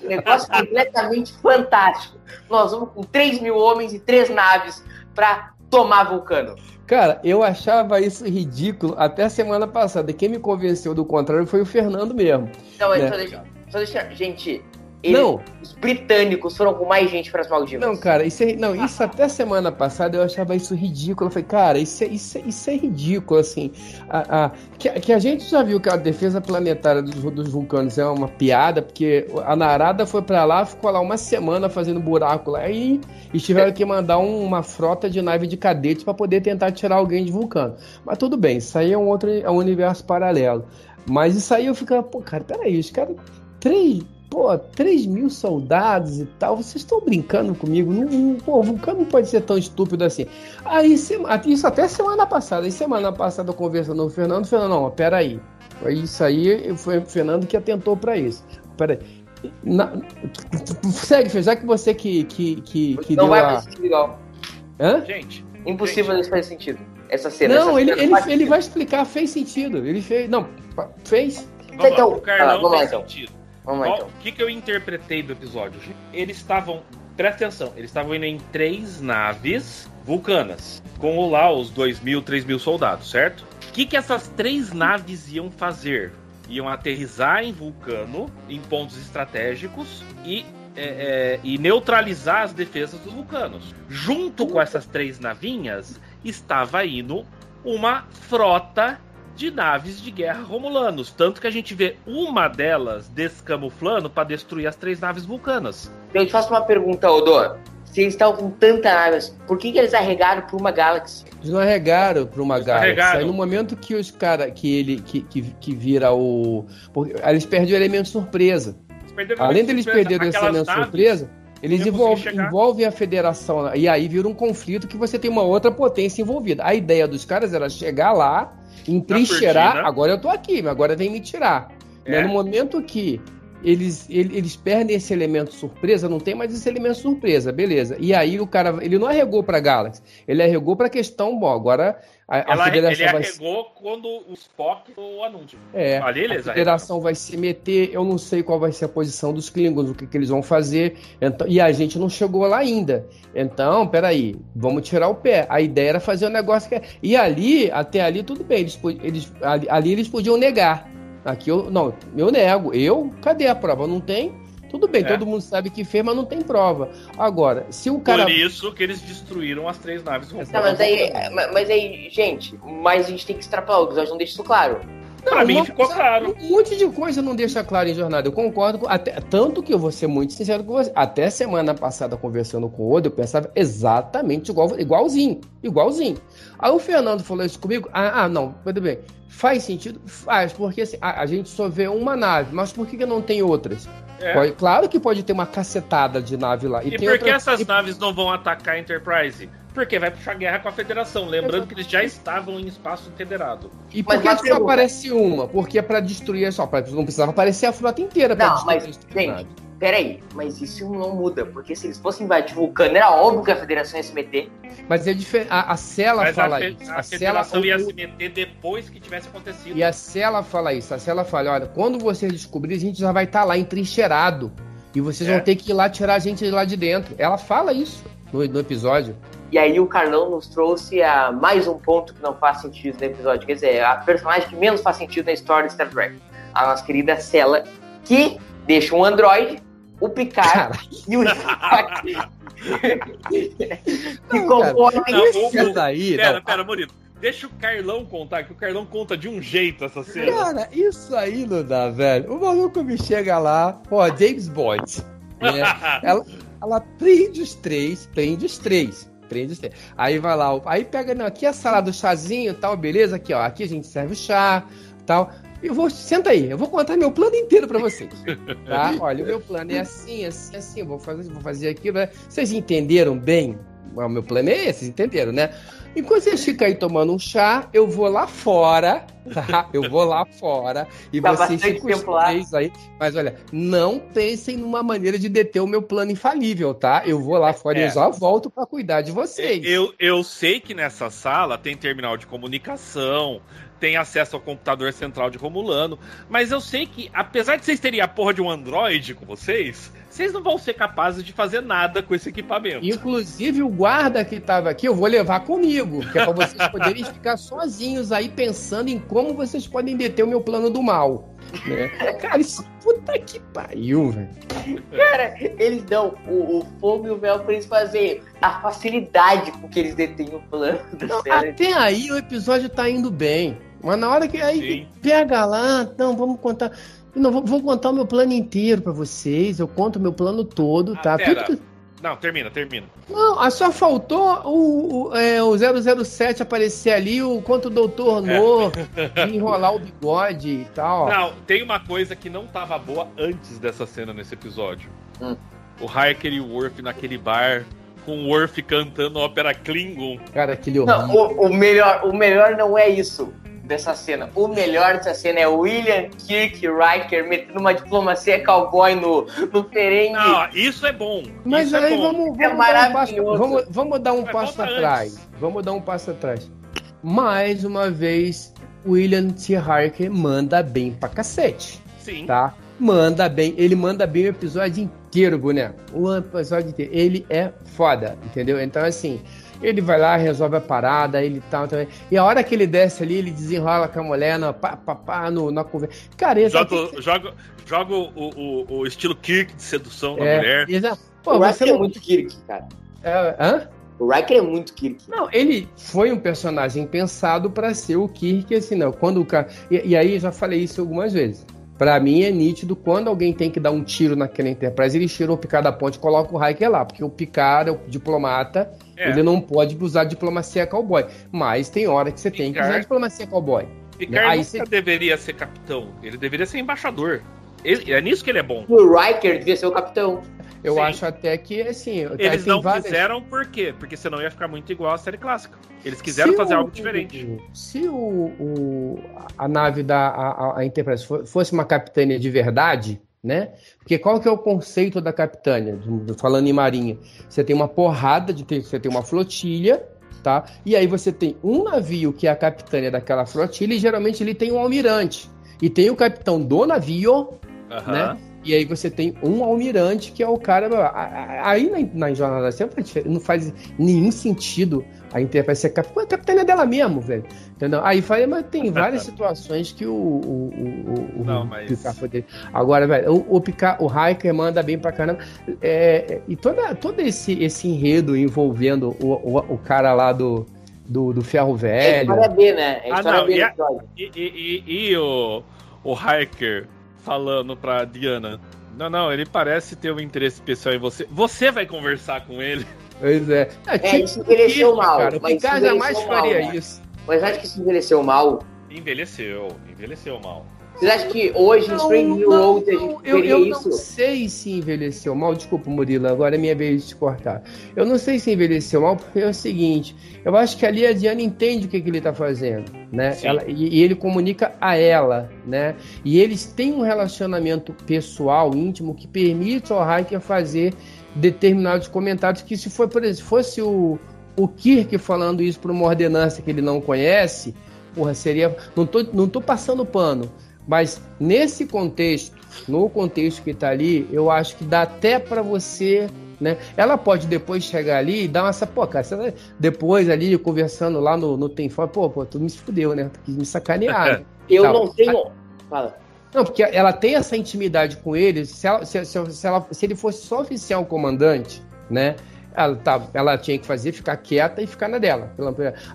Um negócio completamente fantástico. Nós vamos com 3 mil homens e três naves para tomar Vulcano. Cara, eu achava isso ridículo até a semana passada. Quem me convenceu do contrário foi o Fernando mesmo. Então, É. só, deixa, só deixa. Gente, eles- Não, os britânicos foram com mais gente para as Maldivas. não, cara, isso é, não, isso até semana passada eu achava isso ridículo. Eu falei, cara, isso é, isso é, isso é ridículo, assim. A, a- que, que a gente já viu que a defesa planetária dos, dos vulcanos é uma piada, porque a Narada foi pra lá, ficou lá uma semana fazendo buraco lá e, e tiveram que mandar um- uma frota de nave de cadete pra poder tentar tirar alguém de vulcano. Mas tudo bem, isso aí é um outro é um universo paralelo. Mas isso aí eu ficava, pô, cara, peraí, os caras. Três, pô, 3 mil soldados e tal, vocês estão brincando comigo? Não, não, pô, o vulcano não pode ser tão estúpido assim. Aí, isso até semana passada. Aí, semana passada, conversando com o Fernando, o Fernando, não, peraí. Foi isso aí, foi o Fernando que atentou pra isso. Peraí. Na, segue, Fê, já que você que, que, que, que não deu vai a. fazer sentido igual. Hã? Gente, Impossível isso fazer sentido. Essa cena. Não, essa ele, cena ele, ele sentido. vai explicar, fez sentido. Ele fez. Não, fez. vamos Então, lá. O Carlão ah, vamos lá, então. sentido. Vamos lá então. O que, que eu interpretei do episódio? Eles estavam. Presta atenção, eles estavam indo em três naves vulcanas. Com lá os 2 mil, 3 mil soldados, certo? O que, que essas três naves iam fazer? Iam aterrizar em Vulcano, em pontos estratégicos, e, é, é, e neutralizar as defesas dos vulcanos. Junto com essas três navinhas, estava indo uma frota de naves de guerra romulanos. Tanto que a gente vê uma delas descamuflando para destruir as três naves vulcanas. Eu te faço uma pergunta, Odor. se eles estavam com tanta nave, assim, por que, que eles arregaram por uma Galaxy? Eles não arregaram para uma Eles Galaxy. arregaram. Aí no momento que os cara que ele que, que, que vira o. porque- eles perdem o elemento surpresa. Além deles surpresa. perderem esse elemento naves- surpresa, eles envolvem, envolvem a federação. E aí vira um conflito que você tem uma outra potência envolvida. A ideia dos caras era chegar lá, entrincheirar. cortina. Agora eu tô aqui, mas agora vem me tirar. É. Né? No momento que eles, ele- eles perdem esse elemento surpresa, não tem mais esse elemento surpresa, beleza. E aí o cara, ele não arregou pra Galaxy, ele arregou pra questão, bom, agora a, a Ela, ele federação vai... arregou quando o Spock o anúncio. É, Ali eles a federação vai se meter, eu não sei qual vai ser a posição dos Klingons, o que, que eles vão fazer, então, e a gente não chegou lá ainda. Então, peraí, vamos tirar o pé. A ideia era fazer um negócio que. E ali, até ali, tudo bem, eles, eles, ali, ali eles podiam negar. Aqui eu. Não, eu nego. Eu, cadê a prova? Não tem? Tudo bem, É. todo mundo sabe que fez, mas não tem prova. Agora, se o cara. Por isso que eles destruíram as três naves Tá, robôs. mas aí, mas aí, gente, mas a gente tem que extrapolar, o episódio não deixa isso claro. Pra mim ficou coisa- claro. Um monte de coisa não deixa claro em jornada. Eu concordo com. Até, tanto que eu vou ser muito sincero com você. Até semana passada, conversando com o Odo, eu pensava exatamente igual, igualzinho. Igualzinho. Aí o Fernando falou isso comigo. Ah, ah, não, tudo bem. Faz sentido? Faz, porque assim, a, a gente só vê uma nave, mas por que, que não tem outras? É. Pode- claro que pode ter uma cacetada de nave lá. E, tem por que essas e- naves não vão atacar a Enterprise? Porque vai puxar guerra com a Federação. Lembrando que eles já estavam em espaço federado. E por Mas que só pergunta. aparece uma? Porque é pra destruir só. pra- Não precisava aparecer a frota inteira pra Não, destruir mas, gente, peraí, mas isso não muda, porque se eles fossem invadir Vulcano, era óbvio que a Federação ia se meter. Mas é diferente. A, a Cela Mas a, fala fe- isso. a A Cela, Federação ia o- se meter depois que tivesse acontecido. E a Cela fala isso. A Cela fala: olha, quando vocês descobrirem, a gente já vai estar lá entrincheirado. E vocês É. vão ter que ir lá tirar a gente de lá de dentro. Ela fala isso no, no episódio. E aí o Carlão nos trouxe a mais um ponto que não faz sentido no episódio. Quer dizer, a personagem que menos faz sentido na história de Star Trek. A nossa querida Cela, que deixa um androide, o Picard e o Spock. se Não, comportam Não, em o- isso daí. Pera, não. pera, Murilo. Deixa o Carlão contar, que o Carlão conta de um jeito essa cena. Cara, isso aí não dá, velho. O maluco me chega lá, ó, James Bond. né? ela, ela prende os três, prende os três. Prende três. Aí vai lá, aí pega, não, aqui é a sala do chazinho e tal, beleza? Aqui, ó, aqui a gente serve o chá tal. Eu vou, senta aí, eu vou contar meu plano inteiro pra vocês. Tá? Olha, o meu plano é assim, assim, assim, eu vou fazer, vou fazer aquilo. né? Vocês entenderam bem? O meu plano é esse, entenderam, né? Enquanto vocês ficam aí tomando um chá, eu vou lá fora, tá? Eu vou lá fora e Tá vocês bastante ficam aí. Mas olha, não pensem numa maneira de deter o meu plano infalível, tá? Eu vou lá fora e É. eu já volto pra cuidar de vocês. Eu, eu sei que nessa sala tem terminal de comunicação, tem acesso ao computador central de Romulano, mas eu sei que, apesar de vocês terem a porra de um Android com vocês, vocês não vão ser capazes de fazer nada com esse equipamento. Inclusive o guarda que tava aqui, eu vou levar comigo, que é pra vocês poderem ficar sozinhos aí pensando em como vocês podem deter o meu plano do mal. Né? Cara, isso puta que pariu, velho. Cara, eles dão o, o fogo e o véu pra eles fazerem a facilidade com que eles detêm o plano da Não, cena. até aí o episódio tá indo bem. Mas na hora que aí Sim. pega lá, então vamos contar. Não, vou, vou contar o meu plano inteiro pra vocês. Eu conto o meu plano todo, tá? Ah, pera. Tudo que- Não, termina, termina. Não, ah, só faltou o, o, é, o 007 aparecer ali, o quanto o doutor É. No, de enrolar o bigode e tal. Não, tem uma coisa que não tava boa antes dessa cena nesse episódio. Hum. O Harker e o Worf naquele bar, com o Worf cantando ópera Klingon. Cara, aquele Não, horrível. o, o melhor, o melhor não é isso dessa cena. O melhor dessa cena é o William Kirk Riker metendo uma diplomacia cowboy no, no Ferengue. Não, isso é bom. Mas isso é aí bom. vamos, É vamos, dar um passo, vamos, vamos dar um Mas passo atrás. antes. Vamos dar um passo atrás. Mais uma vez, William T. Harker manda bem pra cacete, Sim. tá? Manda bem. Ele manda bem o episódio inteiro, boneco. O episódio inteiro. Ele é foda, entendeu? Então, assim, ele vai lá, resolve a parada, ele tal também. E a hora que ele desce ali, ele desenrola com a mulher no, pá, pá, pá, no, na conversa. Cara, ele Joga, joga, joga o, o, o estilo Kirk de sedução na é, mulher. exa- Pô, o Riker é muito Kirk, cara. É, hã? O Riker é muito Kirk. Não, ele foi um personagem pensado pra ser o Kirk, assim, não. Quando o cara. E, e aí, já falei isso algumas vezes. Pra mim é nítido quando alguém tem que dar um tiro naquela Enterprise, ele tira o Picard da ponte e coloca o Riker lá, porque o Picard é o diplomata, É. ele não pode usar diplomacia cowboy. Mas tem hora que você tem que Picard- usar diplomacia cowboy. Picard Aí nunca você- deveria ser capitão. Ele deveria ser embaixador. Ele- é nisso que ele é bom. O Riker devia ser o capitão. Eu Sim. acho até que, assim... Eles não várias- fizeram por quê? Porque senão ia ficar muito igual à série clássica. Eles quiseram Se fazer o- algo diferente. Se o, o- a nave da a, a- Enterprise fo- fosse uma capitânia de verdade, né? Porque qual que é o conceito da capitânia? Falando em marinha, você tem uma porrada de você tem uma flotilha, tá? E aí você tem um navio que é a capitânia daquela flotilha e geralmente ele tem um almirante e tem o capitão do navio Aham. né? E aí você tem um almirante que é o cara. a- a- Aí na, na Jornada da Sempre não faz nenhum sentido a Enterprise ser capitã. A capitã é dela mesmo, velho. Entendeu? Aí faz, mas tem várias situações que o. o, o, o, Não, o mas- Picard poderia. Agora, velho, o, o, Picard, o Hiker manda bem pra caramba. É, e toda, todo esse, esse enredo envolvendo o, o, o cara lá do, do, do Ferro É Velho. história B, né? É Ah, história não, B e a-. E, e- e- e o, o Hiker falando pra Diana: Não, não, ele parece ter um interesse especial em você. Você vai conversar com ele. Pois é. É, tipo, isso envelheceu isso, mal, Cara, o mas Picard isso jamais envelheceu mal, faria né? isso. Mas acho que se envelheceu mal. Envelheceu, envelheceu mal. Vocês acham que hoje em Strange New Worlds a gente eu, veria eu isso? não sei se envelheceu mal. Desculpa, Murilo, agora é minha vez de te cortar. Eu não sei se envelheceu mal, porque é o seguinte: eu acho que ali a Diana entende o que, que ele tá fazendo, né? Ela- e, e ele comunica a ela, né? E eles têm um relacionamento pessoal, íntimo, que permite ao Hiker fazer determinados comentários que, se for, por exemplo, fosse o, o Kirk falando isso para uma ordenança que ele não conhece, porra, seria. Não tô, não tô passando pano. Mas nesse contexto, no contexto que tá ali, eu acho que dá até para você, né? Ela pode depois chegar ali e dar uma essa, pô, cara, você depois ali conversando lá no, no Tem Fora, pô, pô, tu me fudeu, né? Tu quis me sacanear. né? Eu Tá. não tenho. Fala. Não, porque ela tem essa intimidade com ele. Se, ela- se- se- se ela- se ele fosse só oficial comandante, né? Ela, tá, ela tinha que fazer, ficar quieta e ficar na dela.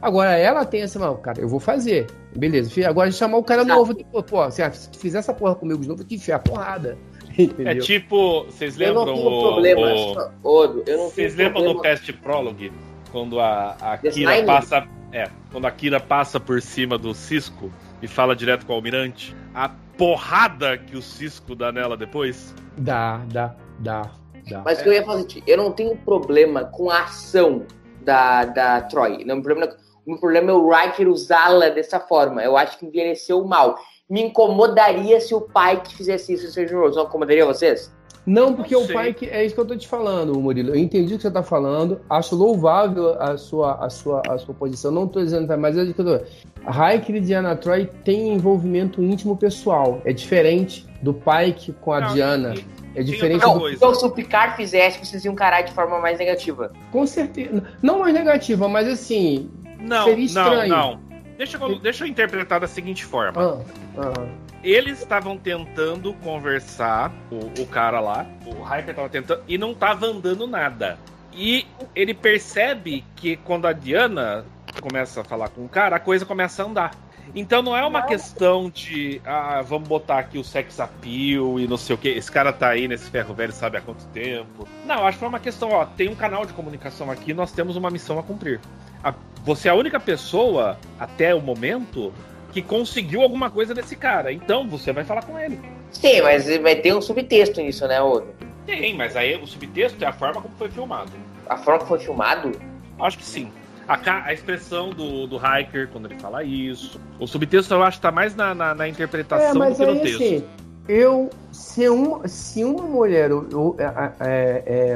Agora ela tem essa, não, cara, eu vou fazer. Beleza. filho, Agora chamar o cara Exato. novo. Pô, pô ah, se tu fizer essa porra comigo de novo, eu te enfiar a porrada. Entendeu? É tipo, vocês Eu não lembram tenho o, problema. o- só- Odo, eu não Vocês tenho lembram do problema. Past Prologue? Quando a, a Kira passa. É, quando a Kira passa por cima do Cisco e fala direto com o Almirante, a porrada que o Cisco dá nela depois. Dá, dá, dá, dá. Mas o que eu ia falar assim, eu não tenho problema com a ação da, da Troy. Não, o, problema, o meu problema é o Riker usá-la dessa forma. Eu acho que envelheceu mal. Me incomodaria se o pai que fizesse isso Strange Worlds. Não incomodaria vocês? Não, porque Não o que é isso que eu tô te falando, Murilo. Eu entendi o que você tá falando, acho louvável a sua, a sua, a sua posição. Não tô dizendo, mas é que eu tô. E Diana Troy tem envolvimento íntimo pessoal. É diferente do Pike com a Não, Diana. e- É diferente outra do, coisa. Então, se o Picard fizesse, vocês iam encarar de forma mais negativa. Com certeza. Não mais negativa, mas assim. Não, Seria não, estranho. não. Deixa eu, deixa eu interpretar da seguinte forma. Ah, ah, Eles estavam tentando conversar, o, o cara lá, o Hiker tava tentando, e não tava andando nada. E ele percebe que quando a Diana começa a falar com o cara, a coisa começa a andar. Então não é uma questão de, ah, vamos botar aqui o sex appeal e não sei o que. Esse cara tá aí nesse ferro velho sabe há quanto tempo. Não, acho que foi uma questão, ó, tem um canal de comunicação aqui, nós temos uma missão a cumprir. A- você é a única pessoa, até o momento, que conseguiu alguma coisa desse cara. Então você vai falar com ele. Sim, mas vai ter um subtexto nisso, né, Odo? Tem, mas aí o subtexto é a forma como foi filmado. A forma que foi filmado. Acho que sim. A, a expressão do, do Hiker quando ele fala isso. O subtexto eu acho que tá mais na, na, na É, interpretação do mas que no texto. assim, eu. Se, um, se uma mulher eu- é, é, é,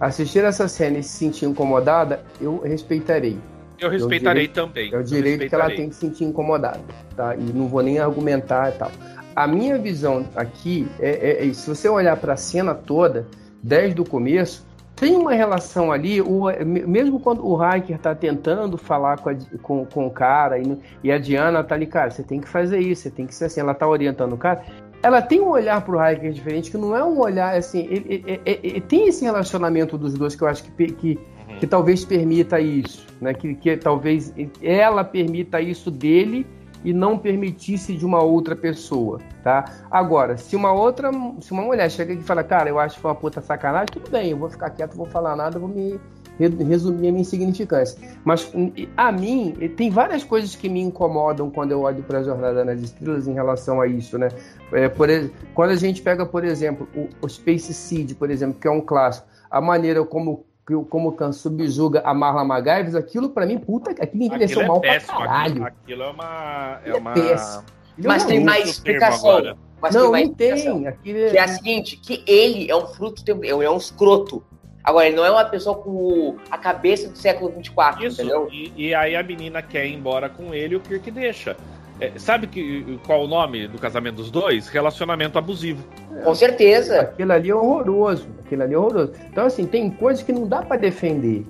assistir essa cena e se sentir incomodada, eu respeitarei. eu respeitei direito- também. É o direito que ela respeitarei. tem de se sentir incomodada, tá? E não vou nem argumentar e tal. A minha visão aqui é, é- é- se você olhar para a cena toda, desde o começo, tem uma relação ali, o- mesmo quando o Hiker tá tentando falar com, a- com, com o cara e, e a Diana tá ali, cara, você tem que fazer isso, você tem que ser assim, ela tá orientando o cara. Ela tem um olhar pro Hiker diferente, que não é um olhar assim. ele- ele- ele- tem esse relacionamento dos dois que eu acho que, que, Uhum. que talvez permita isso, né? Que, que talvez ela permita isso dele e não permitisse de uma outra pessoa, tá? Agora, se uma outra, se uma mulher chega e fala, cara, eu acho que foi uma puta sacanagem, tudo bem, eu vou ficar quieto, vou falar nada, vou me resumir a minha insignificância. Mas a mim, tem várias coisas que me incomodam quando eu olho para a Jornada nas Estrelas em relação a isso, né? É, por, quando a gente pega, por exemplo, o, o Space Seed, por exemplo, que é um clássico, a maneira como como o Khan subjuga a Marla McGyver, aquilo para mim, puta, aquilo envelheceu aquilo é mal péssimo, pra caralho. Aquilo, aquilo é uma... É, é uma... péssimo. Mas tem mais explicação. Mas não, tem mais não tem. Aquilo é... Que é a seguinte, que ele é um fruto, é um escroto. Agora, ele não é uma pessoa com a cabeça do século 24, Isso, entendeu? E, e aí a menina quer ir embora com ele e o Kirk deixa. É, sabe que, qual o nome do casamento dos dois? Relacionamento abusivo. Com certeza. Aquilo ali é horroroso. Aquilo ali é horroroso. Então, assim, tem coisas que não dá para defender.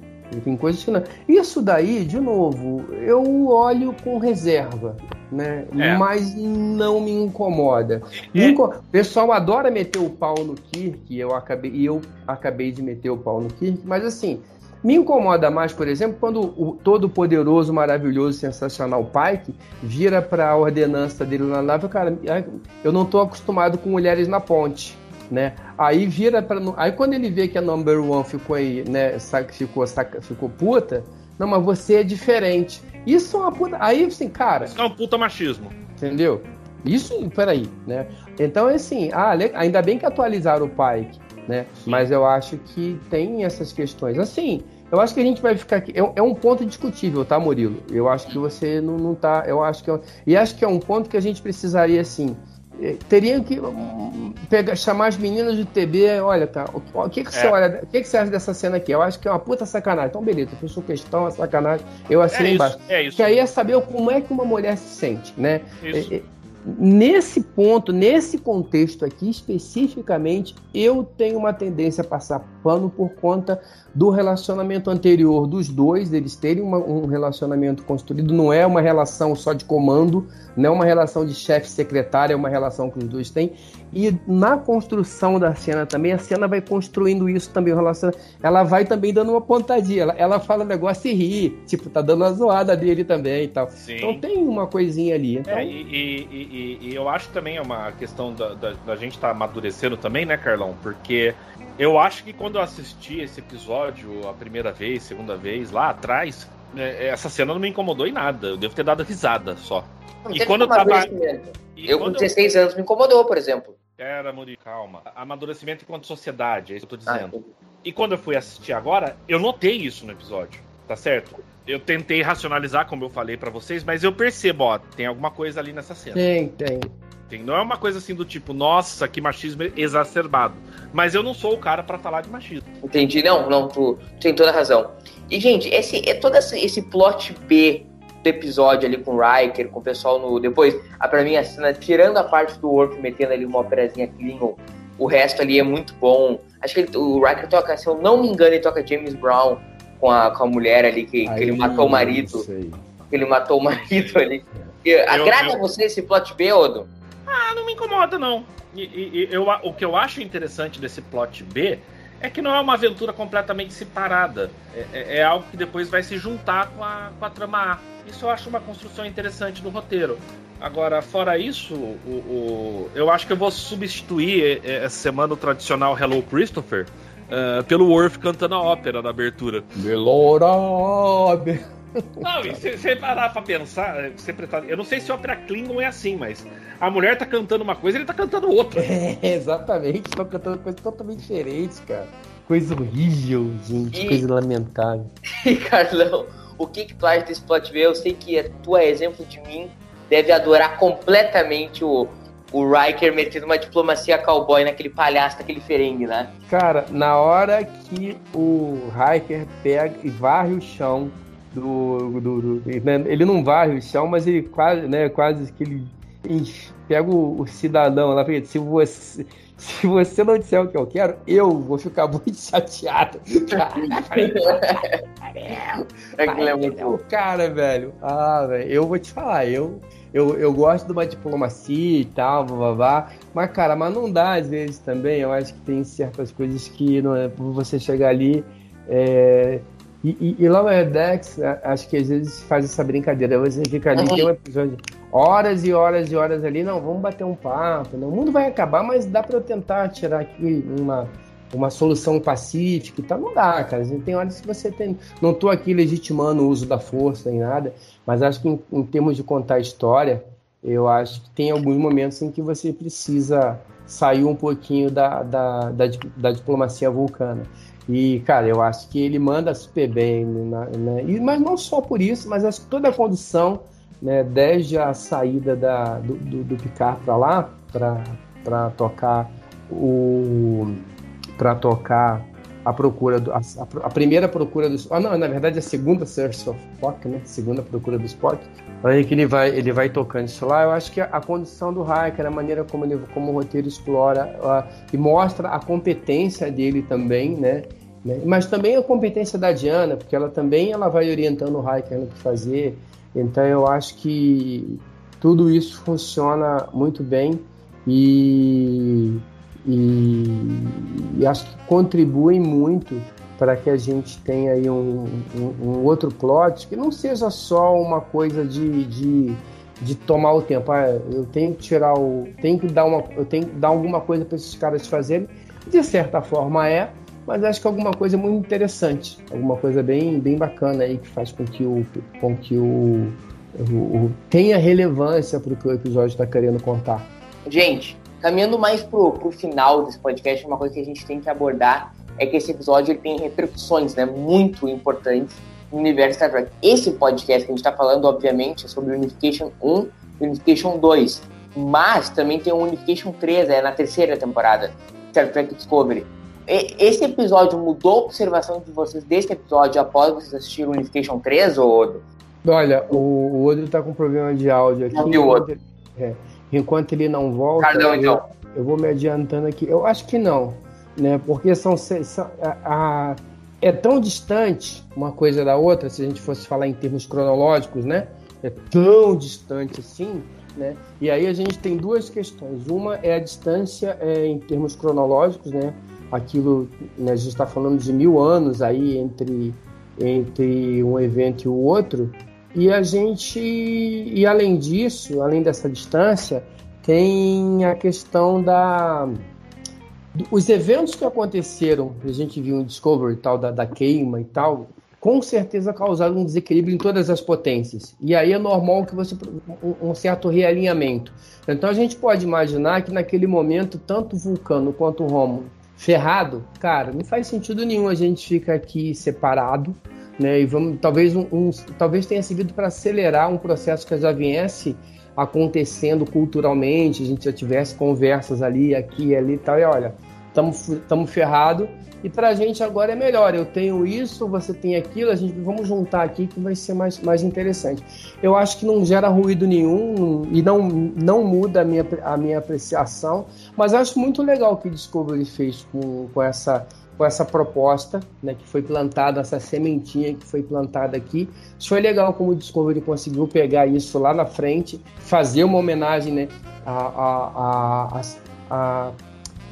Tem coisas que não. Isso daí, de novo, eu olho com reserva, né? É. Mas não me incomoda. É. O pessoal adora meter o pau no Kirk, eu acabei, e eu acabei de meter o pau no Kirk, mas assim, me incomoda mais, por exemplo, quando o todo poderoso, maravilhoso, sensacional Pike vira para a ordenança dele na nave, cara, eu não estou acostumado com mulheres na ponte né? Aí vira para aí quando ele vê que a number one ficou aí, né, ficou ficou puta, não, mas você é diferente. Isso é uma puta. Aí assim, cara. Isso é um puta machismo. Entendeu? Isso, peraí, né? Então, assim, ah, ainda bem que atualizaram o Pike, né? Mas eu acho que tem essas questões. Assim, eu acho que a gente vai ficar aqui. É, é, um ponto discutível, tá, Murilo? Eu acho que você não, não tá. Eu acho que. É, e acho que é um ponto que a gente precisaria, assim, é, teriam que hum, pegar, chamar as meninas do TB, olha, cara, o, que, que você é. olha, o que, que você acha dessa cena aqui? Eu acho que é uma puta sacanagem. Então, beleza, fiz questão, é sacanagem, eu assino é embaixo. É isso. Que aí é saber como é que uma mulher se sente, né? Isso. É, é nesse ponto, nesse contexto aqui especificamente, eu tenho uma tendência a passar pano por conta do relacionamento anterior dos dois, eles terem uma, um relacionamento construído, não é uma relação só de comando, não é uma relação de chefe secretário, é uma relação que os dois têm. E na construção da cena também, a cena vai construindo isso também, ela vai também dando uma pontadinha, ela, ela fala um negócio e ri, tipo, tá dando uma zoada dele também e tal. Sim. Então tem uma coisinha ali. Então... É, e, e, e, e, eu acho também é uma questão da, da, da gente estar tá amadurecendo também, né, Carlão? Porque eu acho que quando eu assisti esse episódio a primeira vez, segunda vez, lá atrás, é, essa cena não me incomodou em nada. Eu devo ter dado risada só. Não, e quando eu tava. eu com 16 eu... anos me incomodou, por exemplo. Era, Muri, calma. Amadurecimento enquanto sociedade, é isso que eu tô dizendo. Ah, e quando eu fui assistir agora, eu notei isso no episódio, tá certo? Eu tentei racionalizar, como eu falei para vocês, mas eu percebo, ó, tem alguma coisa ali nessa cena. Tem, tem. tem. Não é uma coisa assim do tipo, nossa, que machismo exacerbado. Mas eu não sou o cara para falar de machismo. Entendi, não, não, tu, tu tem toda a razão. E, gente, esse, é todo esse, esse plot B do episódio ali com o Riker, com o pessoal no. Depois, a, pra mim, a cena, tirando a parte do Worf metendo ali uma operazinha Klingon, o resto ali é muito bom. Acho que ele, o Riker toca, se eu não me engano, ele toca James Brown com a, com a mulher ali, que, Aí, que ele matou o marido. Que ele matou o marido ali. Eu, Agrada eu... você esse plot B, Odo? Ah, não me incomoda, não. E, e, eu, o que eu acho interessante desse plot B é que não é uma aventura completamente separada. É, é, é, algo que depois vai se juntar com a, com a trama A. Isso eu acho uma construção interessante do roteiro. Agora, fora isso, o, o, eu acho que eu vou substituir essa semana o tradicional Hello Christopher uh, pelo Worf cantando a ópera na abertura. Melora! Não, e se você parar pra pensar, você prestar, eu não sei se o ópera Klingon é assim, mas a mulher tá cantando uma coisa e ele tá cantando outra. É, exatamente, estão cantando coisas totalmente diferentes, cara. Coisa horrível, gente, e... coisa lamentável. E, Carlão, o que que tu acha desse plot B? Eu sei que tu é exemplo de mim, deve adorar completamente o, o Riker metendo uma diplomacia cowboy naquele palhaço, naquele ferengue, né? Cara, na hora que o Riker pega e varre o chão do, do, do, né, ele não varre o chão, mas ele quase, né, quase que ele pega o, o cidadão lá, se você se você não disser o que eu quero, eu vou ficar muito chateado. é muito cara, velho. Ah, velho, eu vou te falar, eu, eu, eu gosto de uma diplomacia e tal, blá, mas, cara, mas não dá às vezes também. Eu acho que tem certas coisas que não é, você chegar ali. É, E, e, e Lower Decks, né, acho que às vezes faz essa brincadeira. Você fica ali, uhum. tem um episódio, horas e horas e horas ali, não, vamos bater um papo. Não, o mundo vai acabar, mas dá para eu tentar tirar aqui uma, uma solução pacífica e tal. Não dá, cara. Tem horas que você tem. Não tô aqui legitimando o uso da força nem nada, mas acho que em, em termos de contar história, eu acho que tem alguns momentos em que você precisa sair um pouquinho da, da, da, da diplomacia vulcana. E, cara, eu acho que ele manda super bem, né? né? E, mas não só por isso, mas acho que toda a condução, né, desde a saída da, do, do, do Picard para lá, para tocar o. para tocar a procura do, a, a, primeira procura do ah não na verdade a segunda Search of Spock né? Segunda procura do Spock. Aí que ele vai ele vai tocando isso lá. Eu acho que a, a condição do Hiker a maneira como ele como o roteiro explora uh, e mostra a competência dele também né, né? Mas também a competência da Diana porque ela também ela vai orientando o Hiker no que fazer. Então eu acho que tudo isso funciona muito bem. E e, e acho que contribuem muito para que a gente tenha aí um, um, um, outro plot que não seja só uma coisa de, de, de tomar o tempo. Ah, eu tenho que tirar o. tenho que dar uma. Eu tenho que dar alguma coisa para esses caras fazerem. De certa forma é, mas acho que alguma coisa muito interessante. Alguma coisa bem, bem bacana aí que faz com que o. Com que o, o, o tenha relevância para o que o episódio está querendo contar. Gente, Caminhando mais pro, pro final desse podcast, uma coisa que a gente tem que abordar é que esse episódio ele tem repercussões né, muito importantes no universo Star Trek. Esse podcast que a gente está falando, obviamente, é sobre Unification 1 e Unification 2. Mas também tem o Unification 3, é na terceira temporada, Star Trek Discovery. E, esse episódio mudou a observação de vocês desse episódio após vocês assistirem o Unification 3, ou... Olha, o, o Odro tá com problema de áudio aqui. Não o outro. É. Enquanto ele não volta, Cardão, então. eu, eu, vou me adiantando aqui. Eu acho que não, né? Porque são, são a, a, é tão distante uma coisa da outra, se a gente fosse falar em termos cronológicos, né? É tão distante assim, né? E aí a gente tem duas questões. Uma é a distância é, em termos cronológicos, né? Aquilo, né, a gente está falando de mil anos aí entre, entre um evento e o outro, e a gente, e além disso, além dessa distância, tem a questão da os eventos que aconteceram, a gente viu em Discovery tal da, da queima e tal, com certeza causaram um desequilíbrio em todas as potências. E aí é normal que você um, certo realinhamento. Então a gente pode imaginar que naquele momento tanto Vulcano quanto o Rômulo ferrado, cara, não faz sentido nenhum a gente ficar aqui separado né? E vamos, talvez, um, um talvez tenha servido para acelerar um processo que já viesse acontecendo culturalmente, a gente já tivesse conversas ali, aqui ali e tal, e olha, estamos ferrado e para a gente agora é melhor. Eu tenho isso, você tem aquilo, a gente vamos juntar aqui que vai ser mais, mais interessante. Eu acho que não gera ruído nenhum e não, não muda a minha, a minha apreciação, mas acho muito legal o que Discovery fez com, com essa com essa proposta, né, que foi plantada, essa sementinha que foi plantada aqui. Isso foi legal como o Discovery conseguiu pegar isso lá na frente, fazer uma homenagem, né, a, a, a, a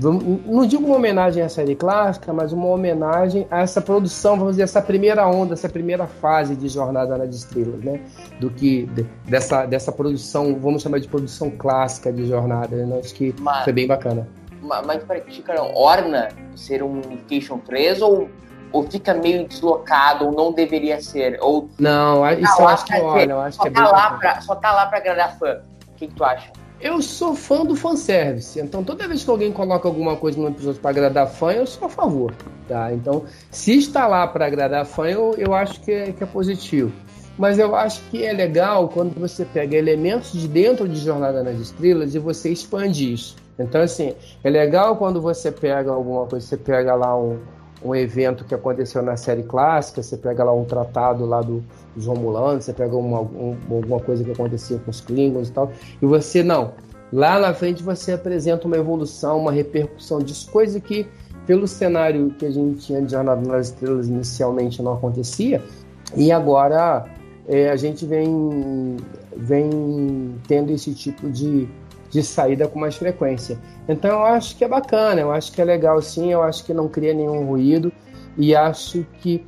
não digo uma homenagem à série clássica, mas uma homenagem a essa produção, vamos dizer, essa primeira onda, essa primeira fase de Jornada nas Estrelas, né? Do que dessa, dessa produção, vamos chamar de produção clássica de Jornada, né? Acho que foi bem bacana mas para Chicarão, orna ser um Unification 3 ou, ou fica meio deslocado ou não deveria ser? Ou não, tá isso eu acho que olha, eu acho só que é tá lá pra, Só tá lá para agradar fã. O que, que tu acha? Eu sou fã do fanservice, então toda vez que alguém coloca alguma coisa no episódio para agradar fã, eu sou a favor, tá? Então, se está lá para agradar fã, eu, eu acho que é, que é positivo. Mas eu acho que é legal quando você pega elementos de dentro de Jornada nas Estrelas e você expande isso. Então, assim, é legal quando você pega alguma coisa, você pega lá um, um evento que aconteceu na série clássica, você pega lá um tratado lá do, dos Romulanos, você pega uma, um, alguma coisa que acontecia com os Klingons e tal, e você, não, lá na frente você apresenta uma evolução, uma repercussão disso, coisa que pelo cenário que a gente tinha de Jornada nas Estrelas inicialmente não acontecia, e agora é, a gente vem, vem tendo esse tipo de de saída com mais frequência. Então eu acho que é bacana, eu acho que é legal sim, eu acho que não cria nenhum ruído e acho que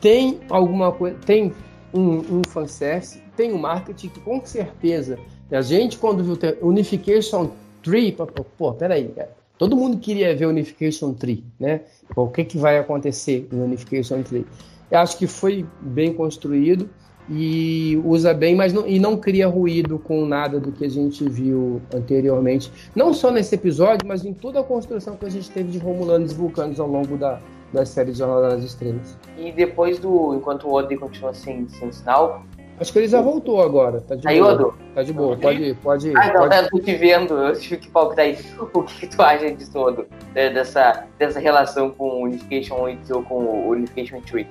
tem alguma coisa, tem um, um fanservice, tem um marketing que com certeza a gente quando viu Unification 3, pô, peraí, cara. Todo mundo queria ver Unification 3, né? O que, que vai acontecer em Unification 3? Eu acho que foi bem construído e usa bem, mas não, e não cria ruído com nada do que a gente viu anteriormente. Não só nesse episódio, mas em toda a construção que a gente teve de Romulanos e Vulcanos ao longo da, da série de Jornada das Estrelas. E depois do. Enquanto o Oden continua sem, sem sinal. Acho que ele já voltou agora. Tá de Aí, boa. Odo? Tá de boa. Pode, pode. Ah, não, pode... eu tô te vendo, eu tive que palpitar aí. O que tu acha disso todo? Dessa, dessa relação com o Unification 8 ou com o Unification 3?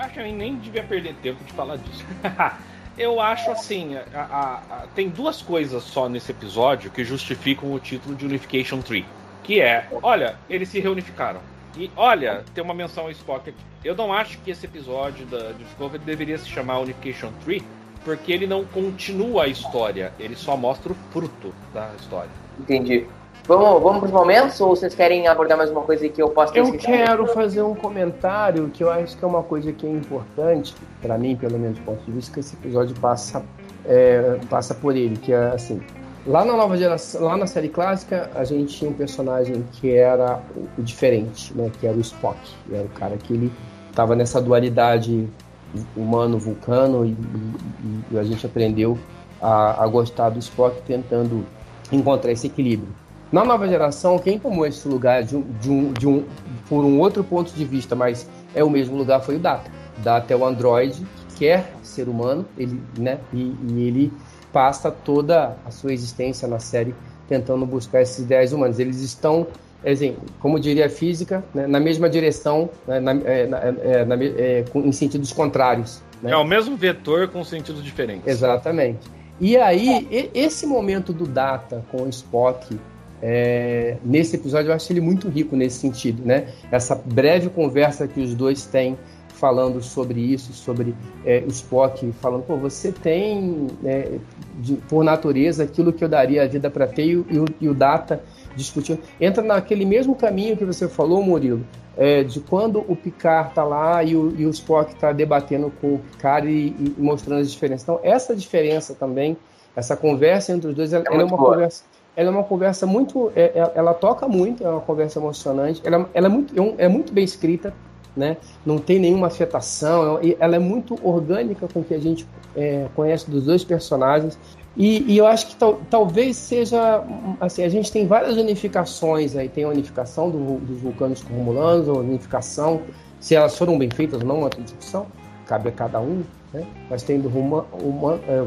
Acho que eu nem devia perder tempo de falar disso. eu acho assim, a, a, a, tem duas coisas só nesse episódio que justificam o título de Unification 3. Que é, olha, eles se reunificaram. E olha, tem uma menção ao Spock aqui. Eu não acho que esse episódio da Discovery deveria se chamar Unification 3, porque ele não continua a história, ele só mostra o fruto da história. Entendi. Vamos, vamos para os momentos ou vocês querem abordar mais uma coisa que eu posso ter Eu esquecido? quero fazer um comentário que eu acho que é uma coisa que é importante, para mim, pelo menos do ponto de vista, que esse episódio passa, é, passa por ele, que é assim. Lá na nova geração, lá na série clássica, a gente tinha um personagem que era o, diferente, né? Que era o Spock. Era o cara que ele estava nessa dualidade humano-vulcano e, e, e, a gente aprendeu a, a gostar do Spock tentando encontrar esse equilíbrio. Na nova geração, quem tomou esse lugar de um, de um, de um, por um outro ponto de vista, mas é o mesmo lugar, foi o Data. Data é o androide que quer ser humano, ele, né? E, e ele passa toda a sua existência na série tentando buscar esses ideais humanos. Eles estão, assim, como diria a física, né, na mesma direção, né, na, é, é, na, é, em sentidos contrários. Né? É o mesmo vetor com sentidos diferentes. Exatamente. E aí, esse momento do Data com o Spock é, nesse episódio eu acho ele muito rico nesse sentido, né? Essa breve conversa que os dois têm falando sobre isso, sobre é, o Spock, falando, pô, você tem é, de, por natureza aquilo que eu daria a vida para ter e, o, e o Data discutindo. Entra naquele mesmo caminho que você falou, Murilo, é, de quando o Picard tá lá e o, e o Spock tá debatendo com o Picard e, e, mostrando as diferenças. Então, essa diferença também, essa conversa entre os dois, ela, ela é uma boa. conversa ela é uma conversa muito. É, ela toca muito, é uma conversa emocionante. Ela, ela é, muito, é muito bem escrita, né? não tem nenhuma afetação. Ela é muito orgânica com o que a gente é, conhece dos dois personagens. E, e eu acho que tal, talvez seja. Assim, a gente tem várias unificações aí. Tem a unificação do, dos vulcanos com romulanos, a unificação, se elas foram bem feitas ou não, é outra discussão. Cabe a cada um. Né? Mas tem do Roma, Roma, é,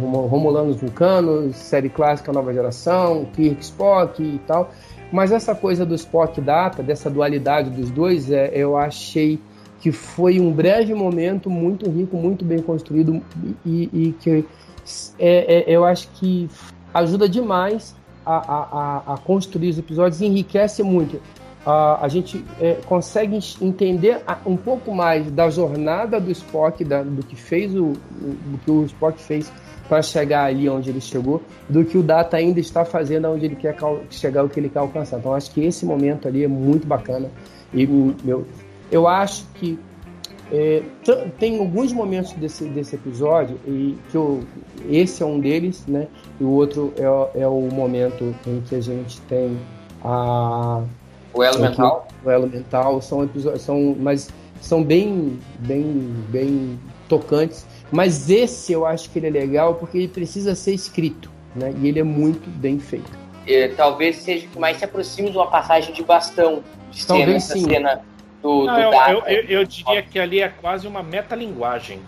Romulanos Vulcanos, série clássica nova geração, Kirk Spock e tal. Mas essa coisa do Spock Data, dessa dualidade dos dois, é, eu achei que foi um breve momento muito rico, muito bem construído e, e que é, é, eu acho que ajuda demais a, a, a, construir os episódios, enriquece muito a, a gente é, consegue entender um pouco mais da jornada do Spock, da, do que fez o, do que o Spock fez para chegar ali onde ele chegou, do que o Data ainda está fazendo onde ele quer chegar, o que ele quer alcançar. Então acho que esse momento ali é muito bacana e meu, eu acho que é, tem alguns momentos desse, desse episódio e que eu, esse é um deles, né? E o outro é, é o momento em que a gente tem a o elo mental? O elo mental são episódios, são, mas são bem, bem, bem tocantes. Mas esse eu acho que ele é legal porque ele precisa ser escrito, né? E ele é muito bem feito. É, talvez seja o que mais se aproxime de uma passagem de bastão de talvez cena, sim. cena do, não, do eu, eu, eu, eu, diria que ali é quase uma metalinguagem.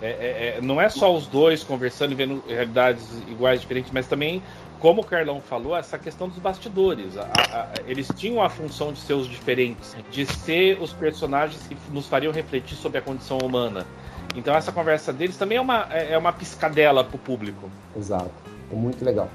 É, é, é, não é só os dois conversando e vendo realidades iguais, diferentes, mas também como o Carlão falou, essa questão dos bastidores. A, a, eles tinham a função de ser os diferentes, de ser os personagens que nos fariam refletir sobre a condição humana. Então essa conversa deles também é uma, é uma piscadela pro público. Exato. É muito legal.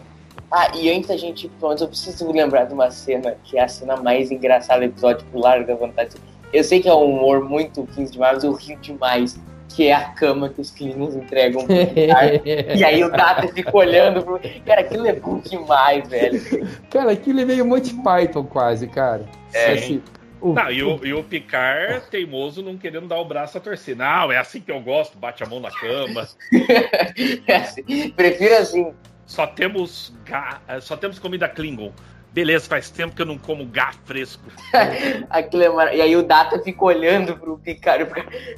Ah, e antes da gente ir pro eu preciso lembrar de uma cena que é a cena mais engraçada do episódio, por larga vontade. Eu sei que é um humor muito 15 demais, mas eu rio demais que é a cama que os Klingons entregam pro E aí o Data fica olhando pro... Cara, aquilo é bom demais, velho. Cara, aquilo é meio Monty Python quase, cara. É. Assim, O, não, e o, e o Picard teimoso não querendo dar o braço a torcer. Não, é assim que eu gosto, bate a mão na cama. é assim, prefiro assim. Só temos, só temos comida Klingon. Beleza, faz tempo que eu não como gato fresco. Aquilo é mar... E aí o Data fica olhando pro Picard.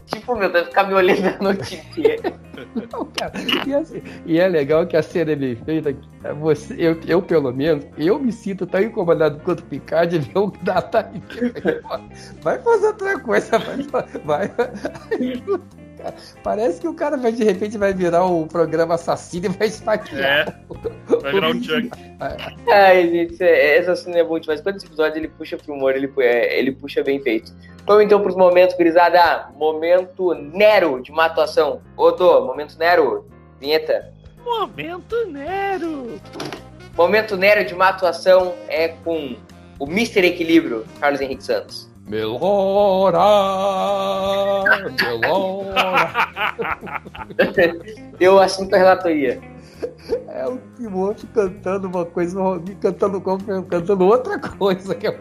Tipo, meu, vai ficar me olhando a noite inteira. Não, cara, e, assim, e, é legal que a cena é bem feita. Você, eu, eu, pelo menos, eu me sinto tão incomodado quanto o Picard de ver o Data. Vai fazer outra coisa, vai. vai cara. Parece que o cara vai, de repente vai virar o um programa assassino e vai esfaquear. É, vai virar um junk. Ai, gente, é, essa cena é boa demais. Quantos episódios ele puxa pro humor, ele, é, ele puxa bem feito. Vamos então pros momentos, gurizada. Momento Nero de uma atuação. Odo, momento Nero. Vinheta. Momento Nero. Momento Nero de uma atuação é com o Mr. Equilíbrio, Carlos Henrique Santos. Melhora! Melhora! Eu assunto a relatoria. É o Timóteo cantando uma coisa, cantando, cantando outra coisa que é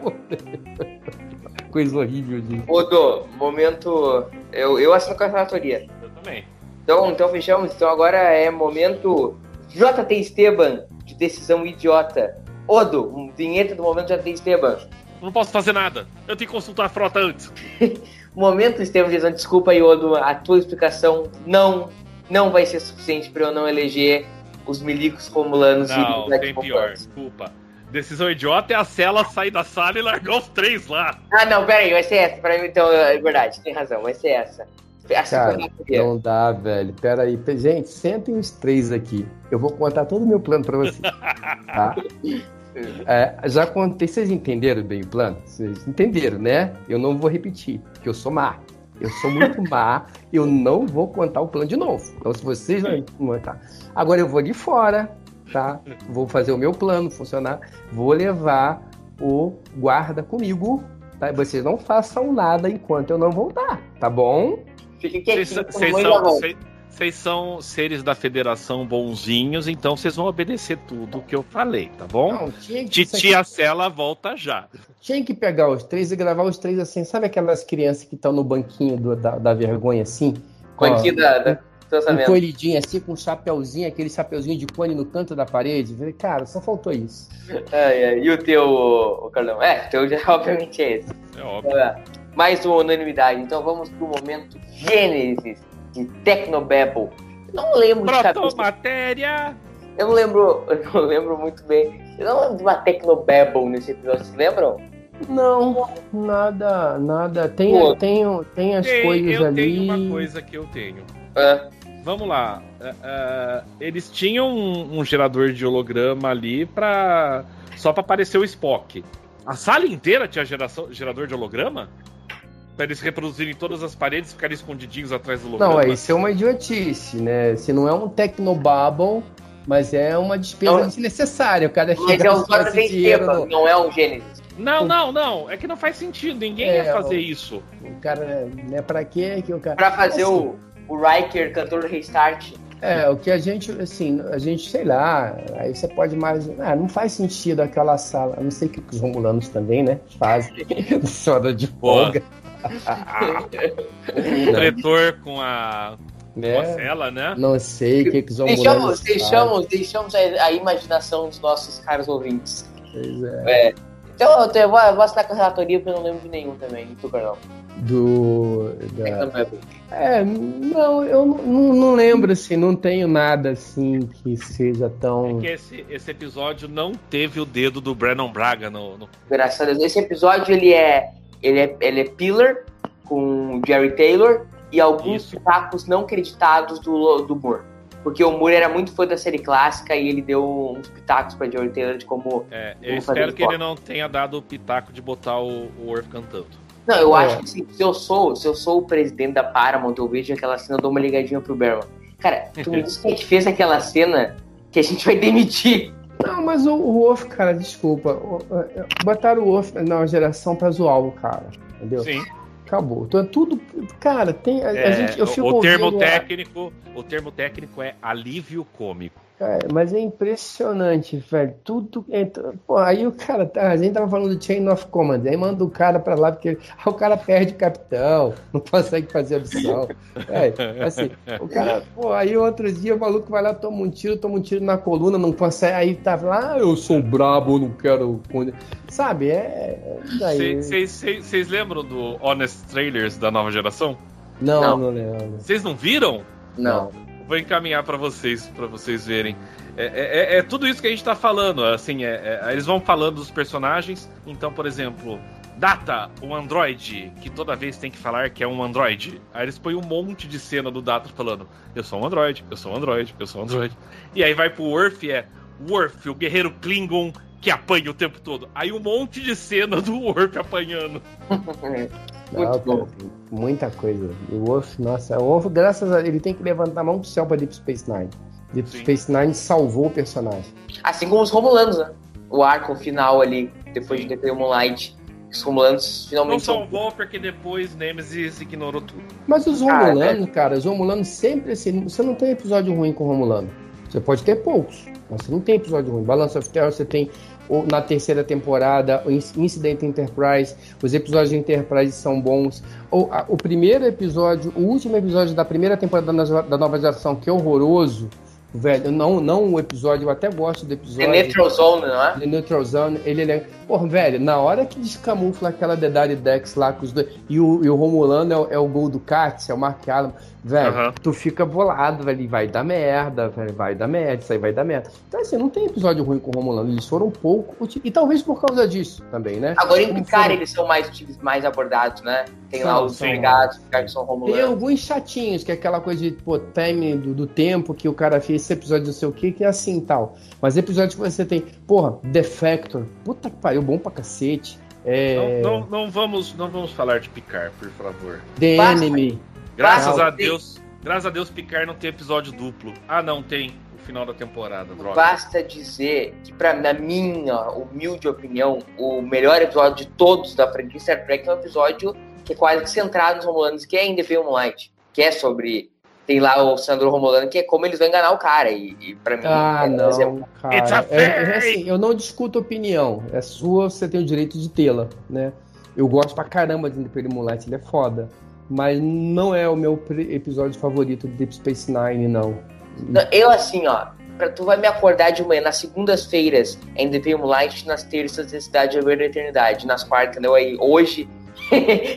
coisa horrível, gente. Odo, momento. Eu, eu assino com a relatoria. Eu também. Então, então fechamos. Então agora é momento JT Esteban, de decisão idiota. Odo, um vinheta do momento JT Esteban. Não posso fazer nada. Eu tenho que consultar a frota antes. Momento, Estevam dizendo, desculpa, Yodo, a tua explicação não, não vai ser suficiente para eu não eleger os milicos romulanos não, e tem pior, desculpa. Decisão idiota é a Cela sair da sala e largar os três lá. Ah, não, peraí, vai ser essa. Pra mim, então, é verdade, tem razão, vai ser essa. Cara, não dá, velho. Pera aí. Gente, sentem os três aqui. Eu vou contar todo o meu plano pra vocês. Tá? É, já contei, vocês entenderam bem o plano? Vocês entenderam, né? Eu não vou repetir, porque eu sou má. Eu sou muito má, eu não vou contar o plano de novo. Então, se vocês não contar. Agora eu vou de fora, tá? Vou fazer o meu plano funcionar. Vou levar o guarda comigo, tá? Vocês não façam nada enquanto eu não voltar, tá bom? Fique quietinho. Vocês vocês são seres da federação bonzinhos, então vocês vão obedecer tudo que eu falei, tá bom? Não, Titia Cela volta já. Tinha que pegar os três e gravar os três assim. Sabe aquelas crianças que estão no banquinho do, da, da vergonha assim? Banquinho da, da encolhidinho assim, com um chapeuzinho, aquele chapeuzinho de cone no canto da parede. Cara, só faltou isso. É, é. E o teu, o Carlão? É, o teu já obviamente é esse. É óbvio. É. Mais uma unanimidade. Então vamos pro momento Gênesis de Tecnobabble. Não lembro de matéria. Eu não lembro, eu não lembro muito bem. Eu não lembro de uma Tecnobabble nesse episódio, vocês lembram? Não, nada, nada. Tem, tem, tem as tem, coisas eu ali. Tenho uma coisa que eu tenho. É. Vamos lá. Uh, uh, eles tinham um, um, gerador de holograma ali para só para aparecer o Spock. A sala inteira tinha geração, gerador de holograma? Pra eles reproduzirem todas as paredes e ficarem escondidinhos atrás do holograma. Não, é, isso é uma idiotice, né? Se não é um Tecnobubble, mas é uma despesa não, desnecessária. O cara mas é um dinheiro no... não é um Gênesis. Não, não, não. É que não faz sentido. Ninguém é, ia fazer o, isso. O cara, né? Pra quê que o cara. Pra fazer assim, o, o Riker, cantor do Restart. É, o que a gente, assim, a gente, sei lá, aí você pode mais. Ah, não faz sentido aquela sala. Não sei o que os romulanos também, né? Fazem. Hora de folga o diretor com a. É, né? Não sei o que, que os deixamos, deixamos, deixamos a, a, imaginação dos nossos caros ouvintes. Pois é. é. Então eu, eu vou, eu vou assinar com a relatoria porque eu não lembro de nenhum também, super não. Do. Da... É, não, eu não, não, lembro assim, não tenho nada assim que seja tão. É que esse, esse episódio não teve o dedo do Brandon Braga no, no. Graças a Deus. Esse episódio ele é ele é, ele é Pillar com Jerry Taylor e alguns pitacos não creditados do, do Moore. Porque o Moore era muito fã da série clássica e ele deu uns pitacos pra Jerry Taylor de como. É, eu espero que ele não tenha dado o pitaco de botar o, o Worf cantando. Não, eu é. acho que assim, se eu sou, se eu sou o presidente da Paramount, eu vejo aquela cena, eu dou uma ligadinha pro Berman. Cara, tu me disse que a gente fez aquela cena que a gente vai demitir. Não, mas o, o Wolf, cara, desculpa. Botaram o Wolf na geração pra zoar o cara, entendeu? Sim. Acabou. Então é tudo. Cara, tem. A, é, a gente, eu fico o termo técnico, o termo técnico é alívio cômico. Cara, mas é impressionante, velho. Tudo. Entra... Pô, aí o cara. Tá, a gente tava falando do Chain of Command. Aí manda o cara pra lá, porque aí o cara perde o capitão, não consegue fazer a missão. É, assim, o cara. Pô, aí outro dia o maluco vai lá, toma um tiro, toma um tiro na coluna, não consegue. Aí tá lá, ah, eu sou brabo, não quero. Sabe? É. Vocês lembram do Honest Trailers da nova geração? Não, não, não lembro. Vocês não viram? Não. Vou encaminhar para vocês, para vocês verem. É, é, é, é, tudo isso que a gente tá falando. Assim, é, é, eles vão falando dos personagens. Então, por exemplo, Data, um android, que toda vez tem que falar que é um android. Aí eles põem um monte de cena do Data falando: Eu sou um android, eu sou um android, eu sou um android. E aí vai pro Worf e é Worf, o guerreiro Klingon que apanha o tempo todo. Aí um monte de cena do Worf apanhando. Muito bom. muita coisa. O Wolf, nossa, o Wolf, graças a ele tem que levantar a mão pro céu pra Deep Space Nine. Deep Sim. Space Nine salvou o personagem. Assim como os Romulanos, né? O arco final ali, depois de ter o Moonlight. Os Romulanos finalmente. Não salvou porque depois Nemesis ignorou tudo. Mas os Romulanos, cara, cara os Romulanos sempre assim. Você não tem episódio ruim com o Romulano. Você pode ter poucos, mas você não tem episódio ruim. Balance of Terror, você tem na terceira temporada, o Incident Enterprise, os episódios de Enterprise são bons. O, a, o primeiro episódio, o último episódio da primeira temporada da, da nova geração, que é horroroso, velho, não, não o episódio, eu até gosto do episódio. The Neutral Zone, não é? The Neutral Zone, ele, ele é. Porra, velho, na hora que descamufla aquela Dedari Dex lá com os dois. E o, e o Romulano é, é o gol do Katz, é o Mark Allen. Velho, uhum. tu fica bolado, velho, vai dar merda, velho, vai dar merda, isso aí vai dar merda. Então, assim, não tem episódio ruim com o Romulano, eles foram pouco, e talvez por causa disso também, né? Agora em Picard eles são mais, mais abordados, né? Tem são, lá os legados, que são Romulanos. Tem alguns chatinhos, que é aquela coisa de, pô, time do, do tempo que o cara fez esse episódio não sei o que, que é assim e tal. Mas episódios que você tem, porra, Defector, puta que pariu, bom pra cacete. É... Não, não, não, vamos, não vamos falar de Picard, por favor. The Basta. Enemy. Graças a Deus, graças a Deus Picard não tem episódio duplo. Ah, não tem o final da temporada, droga. Basta dizer que para na minha humilde opinião, o melhor episódio de todos da franquia Star Trek é um episódio que é quase que centrado nos Romulanos, que é In The Moonlight, que é sobre tem lá o Sandro Romulano, que é como eles vão enganar o cara. E, e pra mim. Ah, é não, exemplo. cara. É, é, assim, eu não discuto opinião. É sua, você tem o direito de tê-la, né? Eu gosto pra caramba de Imperial Moonlight, ele é foda mas não é o meu episódio favorito de Deep Space Nine, não. Eu, assim, ó, pra, tu vai me acordar de manhã, nas segundas-feiras é em The Light, nas terças é Cidade da Eternidade, nas quartas, entendeu? Aí, hoje,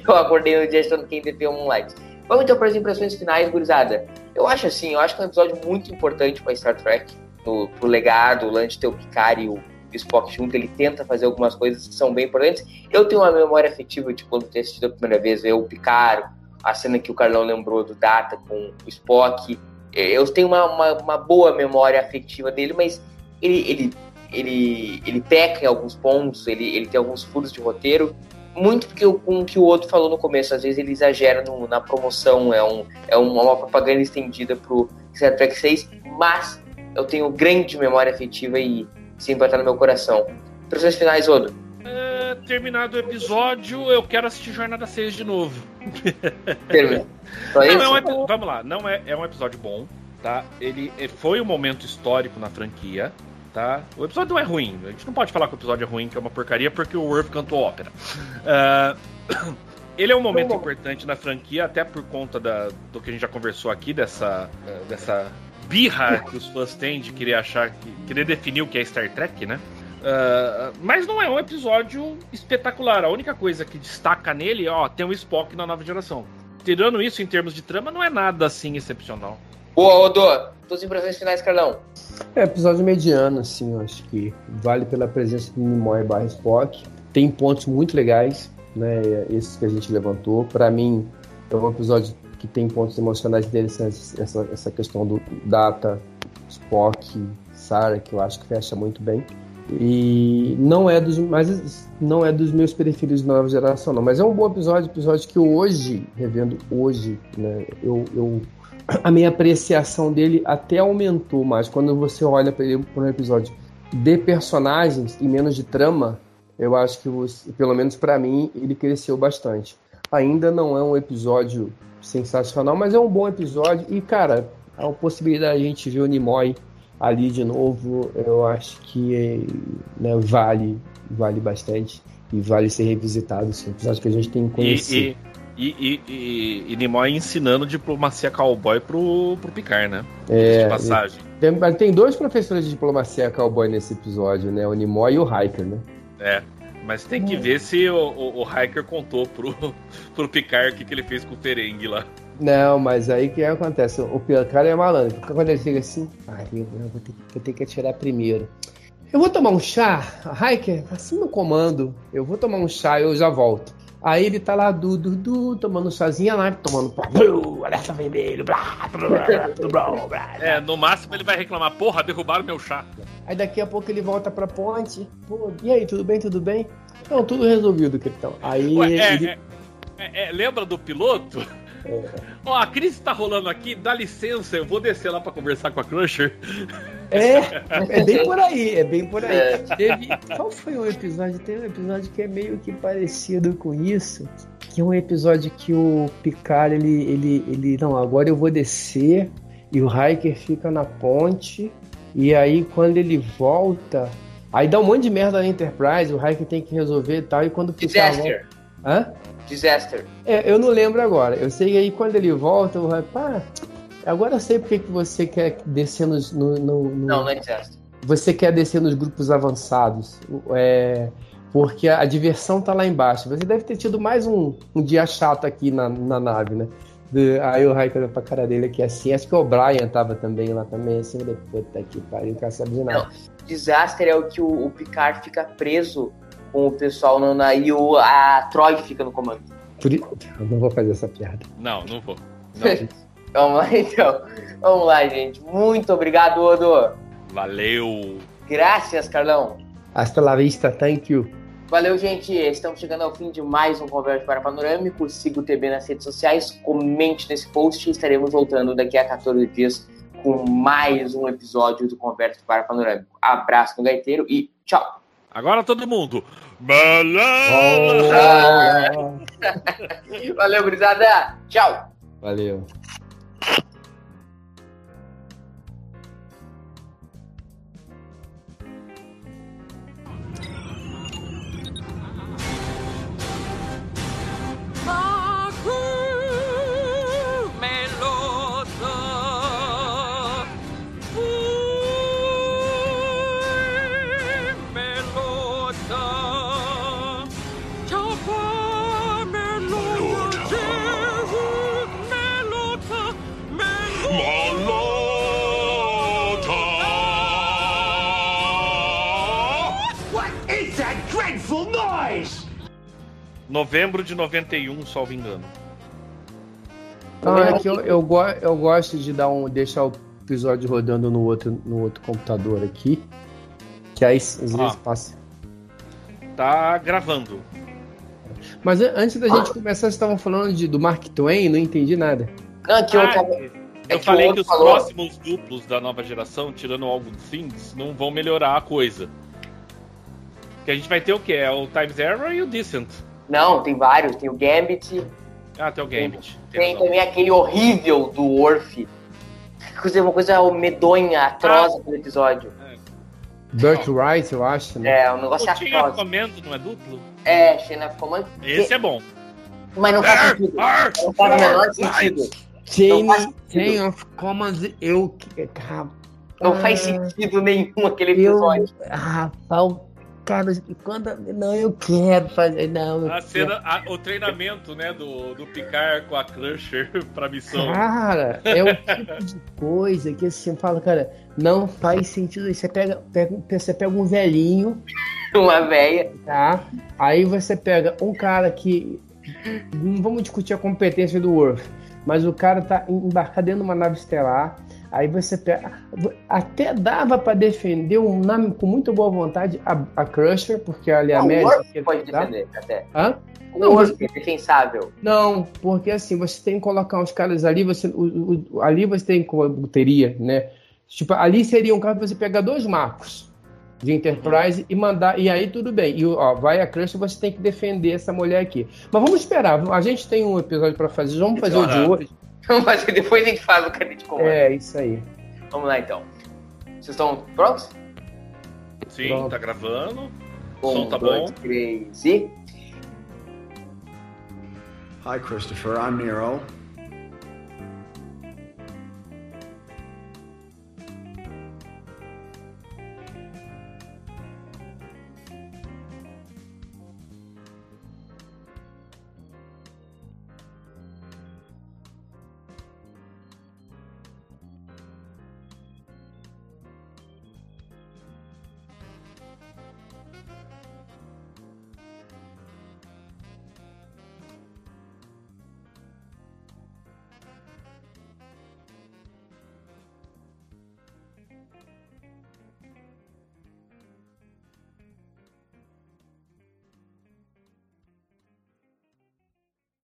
eu acordei no dia achando que é The Light. Vamos então para as impressões finais, gurizada. Eu acho assim, eu acho que é um episódio muito importante para Star Trek, no, pro legado, o lance ter o Picard e o Spock junto, ele tenta fazer algumas coisas que são bem importantes. Eu tenho uma memória afetiva de quando ter assistido a primeira vez, ver o Picard, a cena que o Carlão lembrou do Data com o Spock. É, eu tenho uma, uma, uma boa memória afetiva dele, mas ele, ele, ele, ele peca em alguns pontos, ele, ele tem alguns furos de roteiro. Muito porque com o que o outro falou no começo, às vezes ele exagera no, na promoção, é, um, é uma propaganda estendida pro Star Trek 6, mas eu tenho grande memória afetiva e sempre vai estar no meu coração. Impressões finais, Odo? É, terminado o episódio, eu quero assistir Jornada 6 de novo. Não, é um, vamos lá, não é, é um episódio bom, tá? Ele foi um momento histórico na franquia, tá? O episódio não é ruim, a gente não pode falar que o episódio é ruim, que é uma porcaria, porque o Worf cantou ópera. Uh, ele é um momento importante na franquia, até por conta da, do que a gente já conversou aqui, dessa, dessa birra que os fãs têm de querer achar, que, querer definir o que é Star Trek, né? Uh, mas não é um episódio espetacular. A única coisa que destaca nele, ó, tem um Spock na nova geração. Tirando isso, em termos de trama, não é nada assim excepcional. Boa, Odo! Tuas impressões finais, Carlão? É episódio mediano, assim, eu acho que vale pela presença do Nimoy barra Spock. Tem pontos muito legais, né? Esses que a gente levantou. Para mim, é um episódio que tem pontos emocionais dele, essa, essa questão do Data, Spock, Sarah, que eu acho que fecha muito bem. E não é dos, mas não é dos meus preferidos da nova geração, não. Mas é um bom episódio, episódio que hoje, revendo hoje, né, eu, eu a minha apreciação dele até aumentou mais. Quando você olha para um episódio de personagens e menos de trama, eu acho que, pelo menos para mim, ele cresceu bastante. Ainda não é um episódio sensacional, mas é um bom episódio. E, cara, a possibilidade de a gente ver o Nimoy ali de novo, eu acho que né, vale, vale bastante e vale ser revisitado. Sim. Acho que a gente tem que conhecer. E, e, e, e, Nimoy ensinando diplomacia cowboy pro, pro Picard, né? É, de passagem. Tem, tem dois professores de diplomacia cowboy nesse episódio, né? O Nimoy e o Hiker, né? É. Mas tem que ver se o, o, o Hiker contou pro, pro Picard o que, que ele fez com o Ferengue lá. Não, mas aí que acontece? O Picard é malandro. Quando ele chega assim, ai, eu vou ter, vou ter que atirar primeiro. Eu vou tomar um chá, Hiker, assim no comando. Eu vou tomar um chá e eu já volto. Aí ele tá lá, du, du, du, tomando chazinha lá, tomando pó, alerta vermelho, blá, blá, blá, blá, É, no máximo ele vai reclamar, porra, derrubaram meu chá. Aí daqui a pouco ele volta pra ponte, pô, e aí, tudo bem, tudo bem? Não, tudo resolvido, capitão. Aí Ué, é, ele... é, é, é, lembra do piloto? Ó, a crise tá rolando aqui, dá licença, eu vou descer lá pra conversar com a Crusher. É, é bem por aí, é bem por aí. É. Teve, qual foi o episódio? Tem um episódio que é meio que parecido com isso, que é um episódio que o Picard, ele, ele, ele, não, agora eu vou descer, e o Hiker fica na ponte, e aí quando ele volta, aí dá um monte de merda na Enterprise, o Hiker tem que resolver e tal, e quando o Picard... Disaster. Hã? Disaster. É, eu não lembro agora. Eu sei que aí quando ele volta, o Hiker, pá, Agora eu sei porque que você quer descer nos, no, no, no, Não, não é exército. Você quer descer nos grupos avançados. É, porque a, diversão tá lá embaixo. Você deve ter tido mais um, um dia chato aqui na, na nave, né? De, aí o Raikkonen pra cara dele aqui assim. Acho que o Brian tava também lá também, assim. Puta que pariu, não sabe de nada. Não, desastre é o que o, o, Picard fica preso com o pessoal no, na, e o, a Troy fica no comando. Por, eu não vou fazer essa piada. Não, não vou. Não. Vamos lá então. Vamos lá, gente. Muito obrigado, Odo. Valeu. Graças, Carlão. Hasta la vista, thank you. Valeu, gente. Estamos chegando ao fim de mais um Conversa para Panorâmico. Siga o TB nas redes sociais, comente nesse post e estaremos voltando daqui a 14 dias com mais um episódio do Conversa para Panorâmico. Abraço no gaiteiro e tchau. Agora todo mundo. Valeu, gurizada. Tchau. Valeu. Novembro de 91, salvo engano. Não, é que eu, eu, go eu gosto de dar um, deixar o episódio rodando no outro, no outro computador aqui. Que aí às vezes ah, passa. Tá gravando. Mas antes da gente começar, vocês estavam falando de, do Mark Twain, não entendi nada. Não, que ah, eu, tava... eu é que falei que os falou... próximos duplos da nova geração, tirando alguns things, não vão melhorar a coisa. Que a gente vai ter o quê? É o Times Error e o Decent. Não, tem vários. Tem o Gambit. Ah, tem o Gambit. Tem, tem também aquele horrível do Worf. Uma coisa medonha, atroz ah. episódio. É. Burt Wright, eu acho, né? É, um negócio o atroz. O Command não é duplo? É, Chain of Command. Esse que... é bom. Mas não faz sentido. Não faz o menor sentido. Chain of Command, eu... Não faz sentido nenhum aquele episódio. Eu, ah, cara, quando. Não, eu quero fazer. Não. A cena, a, o treinamento, né, do, do Picard com a Crusher pra missão. Cara, é o tipo de coisa que assim, fala, cara, não faz sentido. Você pega, pega, você pega um velhinho. Uma velha. Tá? Aí você pega um cara que. Não vamos discutir a competência do Worf, mas o cara tá embarcado dentro de uma nave estelar Aí você pega. Até dava para defender um nome com muito boa vontade a, a Crusher, porque ali é a médica. O pode defender até. Hã? Não, você... é defensável. Não, porque assim, você tem que colocar uns caras ali, você, o, o, ali você tem como teria, né? Tipo, ali seria um caso pra você pegar dois marcos de Enterprise e mandar. E aí tudo bem. E ó, vai a Crusher, você tem que defender essa mulher aqui. Mas vamos esperar. A gente tem um episódio para fazer. Vamos fazer o de hoje. Mas depois a gente faz o canete comando. É, isso aí. Vamos lá então. Vocês estão prontos? Sim, Pronto. tá gravando. O Um, som tá dois, bom. três e. Hi, Christopher. I'm Nero.